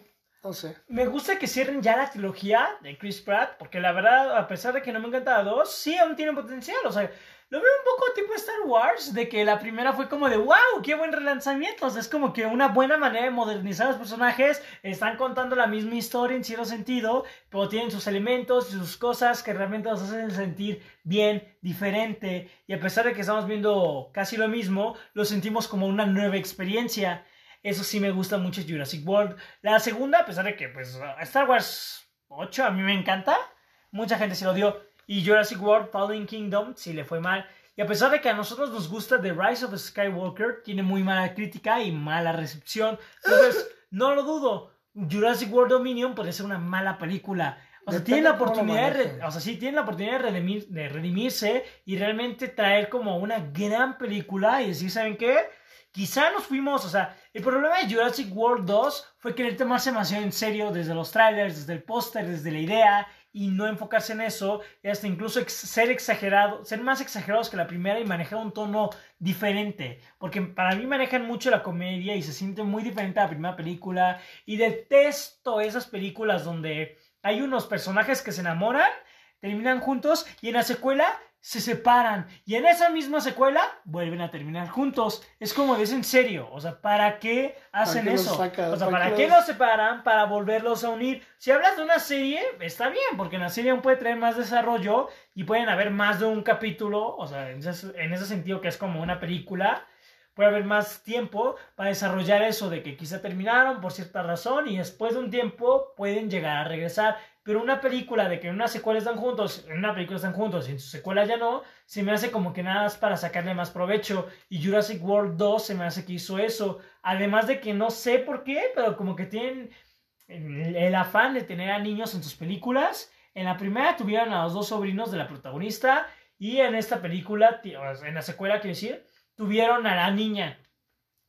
no sé. Me gusta que cierren ya la trilogía de Chris Pratt, porque la verdad, a pesar de que no me encanta la 2, sí aún tiene potencial. O sea, lo veo un poco tipo Star Wars, de que la primera fue como de wow, qué buen relanzamiento. O es como que una buena manera de modernizar los personajes. Están contando la misma historia en cierto sentido, pero tienen sus elementos y sus cosas que realmente nos hacen sentir bien, diferente. Y a pesar de que estamos viendo casi lo mismo, lo sentimos como una nueva experiencia. Eso sí me gusta mucho Jurassic World. La segunda, a pesar de que pues Star Wars 8 a mí me encanta, mucha gente se lo dio. Y Jurassic World Fallen Kingdom sí le fue mal. Y a pesar de que a nosotros nos gusta The Rise of Skywalker, tiene muy mala crítica y mala recepción. Entonces, (laughs) no lo dudo. Jurassic World Dominion puede ser una mala película. O sea, Depende tiene la oportunidad de, o sea, sí, tiene la oportunidad de, redimir- de redimirse y realmente traer como una gran película y decir, ¿saben qué? Quizá nos fuimos, o sea, el problema de Jurassic World 2 fue querer tomarse demasiado en serio desde los trailers, desde el póster, desde la idea y no enfocarse en eso y hasta incluso ser exagerado, ser más exagerados que la primera y manejar un tono diferente, porque para mí manejan mucho la comedia y se siente muy diferente a la primera película. Y detesto esas películas donde hay unos personajes que se enamoran, terminan juntos y en la secuela se separan y en esa misma secuela vuelven a terminar juntos. Es como "Es en serio, o sea, ¿para qué hacen qué los eso? o sea, ¿Para ¿para qué qué los- los separan? Para volverlos a unir. Si hablas de una serie, está bien, porque en la serie aún puede traer más desarrollo y pueden haber más de un capítulo, o sea, en ese, en ese sentido que es como una película. Puede haber más tiempo para desarrollar eso de que quizá terminaron por cierta razón y después de un tiempo pueden llegar a regresar. Pero una película de que en una secuela están juntos, en una película están juntos y en su secuela ya no, se me hace como que nada más para sacarle más provecho. Y Jurassic World 2 se me hace que hizo eso. Además de que no sé por qué, pero como que tienen el, afán de tener a niños en sus películas. En la primera tuvieron a los dos sobrinos de la protagonista y en esta película, en la secuela quiero decir, tuvieron a la niña.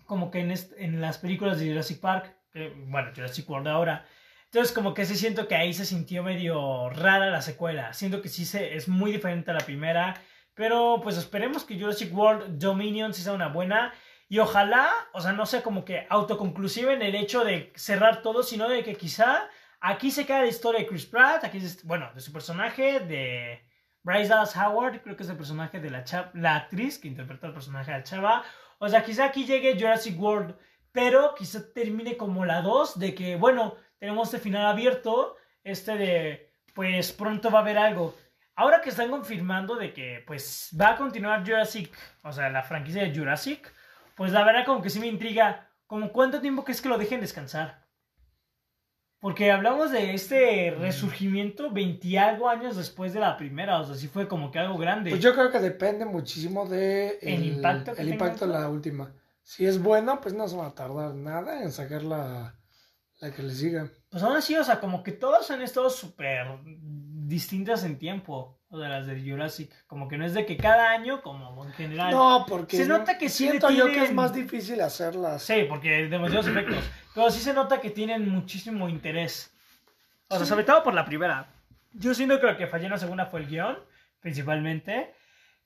Como que en, en las películas de Jurassic Park, que, bueno, Jurassic World ahora. Entonces como que sí siento que ahí se sintió medio rara la secuela. Siento que sí se, es muy diferente a la primera. Pero pues esperemos que Jurassic World Dominion sí sea una buena. Y ojalá, o sea, no sea como que autoconclusiva en el hecho de cerrar todo, sino de que quizá aquí se queda la historia de Chris Pratt, aquí es, bueno, de su personaje, de Bryce Dallas Howard, creo que es el personaje de la, cha- la actriz que interpreta el personaje de la chava. O sea, quizá aquí llegue Jurassic World, pero quizá termine como la 2, de que, bueno, tenemos este final abierto, este de, pues pronto va a haber algo. Ahora que están confirmando de que, pues, va a continuar Jurassic, o sea, la franquicia de Jurassic, pues la verdad como que sí me intriga, como cuánto tiempo crees que lo dejen descansar. Porque hablamos de este resurgimiento 20 y algo años después de la primera, o sea, sí fue como que algo grande. Pues yo creo que depende muchísimo de El impacto que el impacto de la última. Si es bueno, pues no se va a tardar nada en sacar la, la que le siga. Pues aún así, o sea, como que todas han estado súper distintas en tiempo, o de las de Jurassic. Como que no es de que cada año, como en general. No, porque Se nota que sí siento yo que es más difícil hacerlas. Sí, porque demasiados efectos. Pero sí se nota que tienen muchísimo interés. O sea, sobre todo por la primera. Yo siento que lo que falló en la segunda fue el guion, principalmente.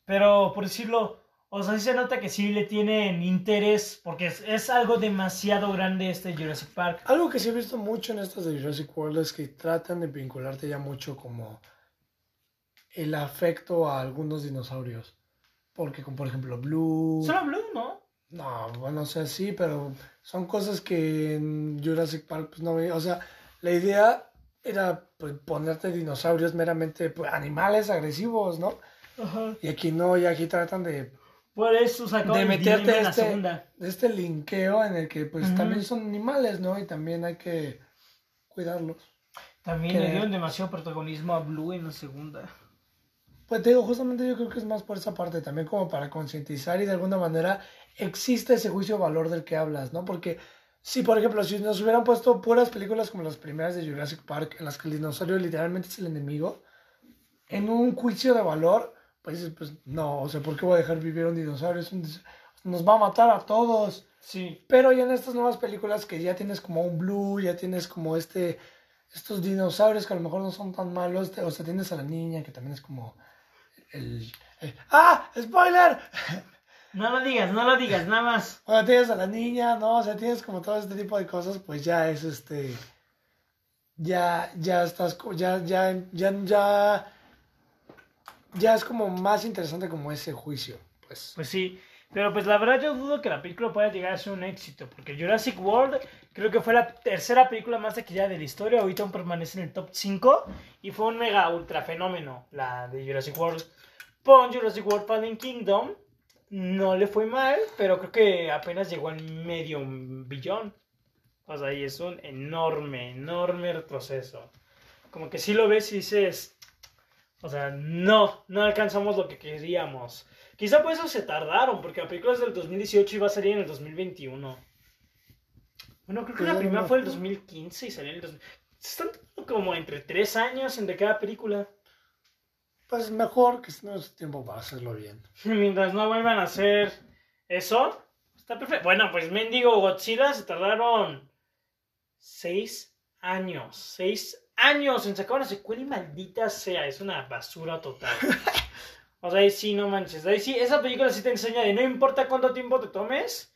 Pero por decirlo, o sea, sí se nota que sí le tienen interés, porque es, es algo demasiado grande este Jurassic Park. Algo que sí he visto mucho en estas de Jurassic World es que tratan de vincularte ya mucho como el afecto a algunos dinosaurios. Porque, como por ejemplo, Blue. Solo Blue, ¿no? No, bueno, o sea, sí, pero son cosas que en Jurassic Park pues no veía. O sea, la idea era pues, ponerte dinosaurios meramente pues, animales agresivos, ¿no? Ajá. Y aquí no, y aquí tratan de, Por eso sacó de el meterte la este, segunda. este linkeo en el que pues también son animales, ¿no? Y también hay que cuidarlos. También que- le dieron demasiado protagonismo a Blue en la segunda. Pues te digo, justamente yo creo que es más por esa parte, también como para concientizar y de alguna manera existe ese juicio de valor del que hablas, ¿no? Porque si, por ejemplo, si nos hubieran puesto puras películas como las primeras de Jurassic Park, en las que el dinosaurio literalmente es el enemigo, en un juicio de valor, pues dices, pues no, o sea, ¿por qué voy a dejar vivir a un dinosaurio? Es un dis- nos va a matar a todos. Sí. Pero ya en estas nuevas películas que ya tienes como un blue, ya tienes como este, estos dinosaurios que a lo mejor no son tan malos, te- o sea, tienes a la niña que también es como el... el- ¡Ah! ¡Spoiler! (laughs) No lo digas, no lo digas, nada más. Bueno, tienes a la niña, ¿no? O sea, tienes como todo este tipo de cosas, pues ya es este... Ya, ya estás, ya, ya, ya, ya... Ya es como más interesante como ese juicio, pues. Pues sí, pero pues la verdad yo dudo que la película pueda llegar a ser un éxito, porque Jurassic World creo que fue la tercera película más taquillera de la historia, ahorita aún permanece en el top 5 y fue un mega ultra fenómeno la de Jurassic World. Pon Jurassic World Fallen Kingdom, no le fue mal, pero creo que apenas llegó al medio billón. O sea, y es un enorme, enorme retroceso. Como que si lo ves y dices, o sea, no, no alcanzamos lo que queríamos. Quizá por eso se tardaron, porque la película es del 2018 y va a salir en el 2021. Bueno, creo que Pues la no primera me fue el acuerdo. 2015 y salió en el 2000. Están como entre tres años entre cada película. Pues mejor que si no es tiempo para hacerlo bien. (laughs) Mientras no vuelvan a hacer eso, está perfecto. Bueno, pues Mendigo Godzilla se tardaron seis años. Seis años en sacar una secuela y maldita sea, es una basura total. (laughs) O sea, ahí sí, no manches. Ahí sí, esa película sí te enseña de no importa cuánto tiempo te tomes,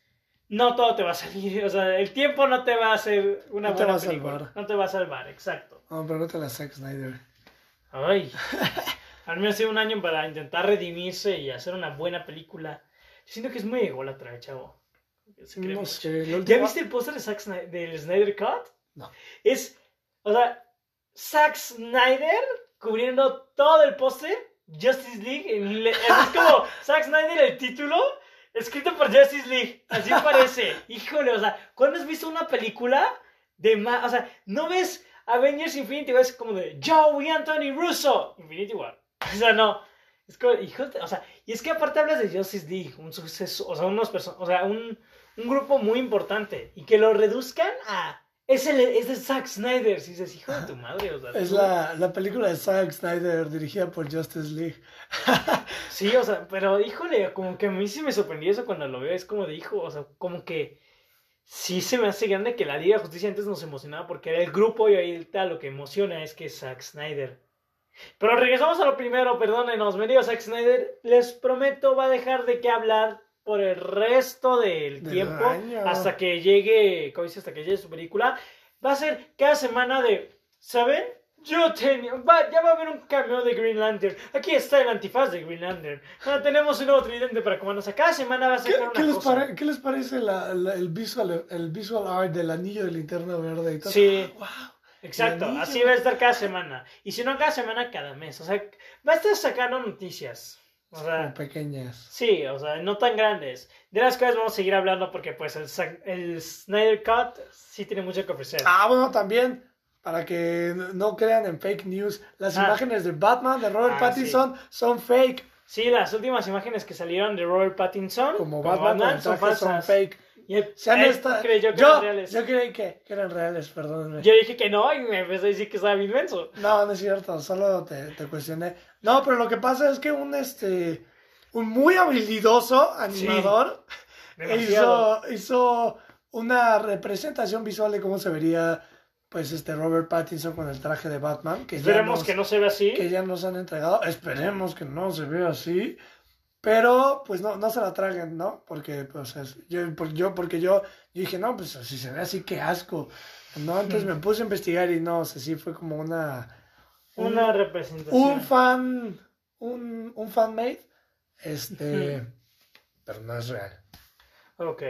no todo te va a salir. O sea, el tiempo no te va a hacer una No te buena va a película. salvar. No te va a salvar, exacto. No, pero no te la Zack Snyder. Ay, a mí me ha sido un año para intentar redimirse y hacer una buena película. Yo siento que es muy ególatra, chavo. No sé, la ¿Ya viste el póster de Zack Snyder, del Snyder Cut? No. Es, o sea, Zack Snyder cubriendo todo el póster, Justice League, en es como (laughs) Zack Snyder el título, escrito por Justice League, así parece. (laughs) Híjole, o sea, ¿cuándo has visto una película de más, o sea, no ves Avengers Infinity War, es como de Joey Anthony Russo, Infinity War. (laughs) O sea, no. Es como, hijo de- o sea, y es que aparte hablas de Justice League, un suceso, o sea, unos o sea, un, un grupo muy importante, y que lo reduzcan a, es, el, es de Zack Snyder, si dices, hijo de tu madre, o sea. Es la, la película de Zack Snyder dirigida por Justice League. (laughs) Sí, o sea, pero híjole, como que a mí sí me sorprendió eso cuando lo veo, es como de hijo, o sea, como que sí se me hace grande que la Liga de Justicia antes nos emocionaba porque era el grupo y ahorita lo que emociona es que es Zack Snyder. Pero regresamos a lo primero, perdónenos, me digo Zack Snyder, les prometo va a dejar de qué hablar por el resto del Del tiempo año. hasta que llegue, ¿cómo dice? Hasta que llegue su película. Va a ser cada semana de, ¿saben? Yo tenía, va, ya va a haber un cameo de Green Lantern. Aquí está el antifaz de Green Lantern. Ah, tenemos un nuevo tridente para comandos. Cada semana va a ¿Qué, sacar una qué les, cosa. pare- qué les parece la- la- el, visual, el visual art del anillo de linterna verde y todo? Sí. ¡Wow! Exacto, así va a estar cada semana. Y si no cada semana, cada mes. O sea, va a estar sacando noticias. O Como sea, pequeñas. sí, o sea, no tan grandes. De las cuales vamos a seguir hablando porque pues el, el Snyder Cut sí tiene mucho que ofrecer. Ah, bueno, también, para que no crean en fake news, las Ah. imágenes de Batman de Robert Ah, Pattinson son fake. Sí, las últimas imágenes que salieron de Robert Pattinson Como Batman, con el son son fake. Y él esta- creyó que yo, eran reales. yo creí que, que eran reales, perdónenme. Yo dije que no y me empezó a decir que estaba bien menso. No, no es cierto, solo te, te cuestioné. No, pero lo que pasa es que un este un muy habilidoso animador (laughs) Demasiado. hizo, hizo una representación visual de cómo se vería pues este Robert Pattinson con el traje de Batman. Que ya Esperemos nos- que no se vea así. que ya nos han entregado. Esperemos que no se vea así. Pero, pues no, no se la traguen, ¿no? Porque, pues, es- yo, por- yo, porque yo, yo dije, no, pues si se ve así, qué asco. No, entonces me puse a investigar y no, o sea, sí fue como una. un- Una representación. un fan. Un, un fan made. Este. pero no es real. Ok.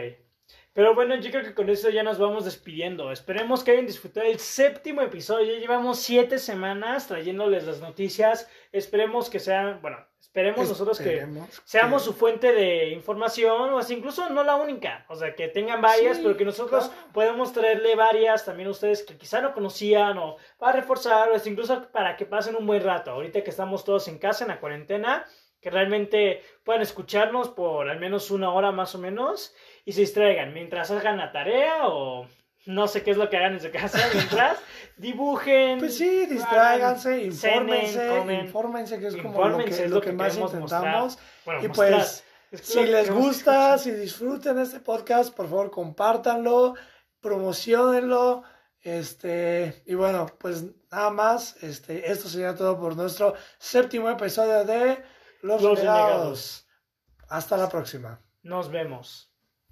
Pero bueno, yo creo que con eso ya nos vamos despidiendo. Esperemos que hayan disfrutado el séptimo episodio. Ya llevamos siete semanas trayéndoles las noticias. Esperemos que sean, bueno, esperemos nosotros que seamos su fuente de información, o incluso no la única. O sea, que tengan varias, Sí, pero que nosotros claro. podemos traerle varias también a ustedes que quizá no conocían o para reforzar, o incluso para que pasen un buen rato. Ahorita que estamos todos en casa, en la cuarentena, que realmente puedan escucharnos por al menos una hora más o menos y se distraigan mientras hagan la tarea o no sé qué es lo que hagan en su casa (laughs) mientras dibujen. Pues sí, distráiganse, infórmense, cenen, comen. infórmense, que es como lo que, es lo lo que que más intentamos. Bueno, y mostrar. pues, si les gusta, si disfruten este podcast, por favor, compártanlo, promocionenlo. Este, y bueno, pues nada más, este, esto sería todo por nuestro séptimo episodio de Los, Los. Renegados. Hasta la próxima. Nos vemos.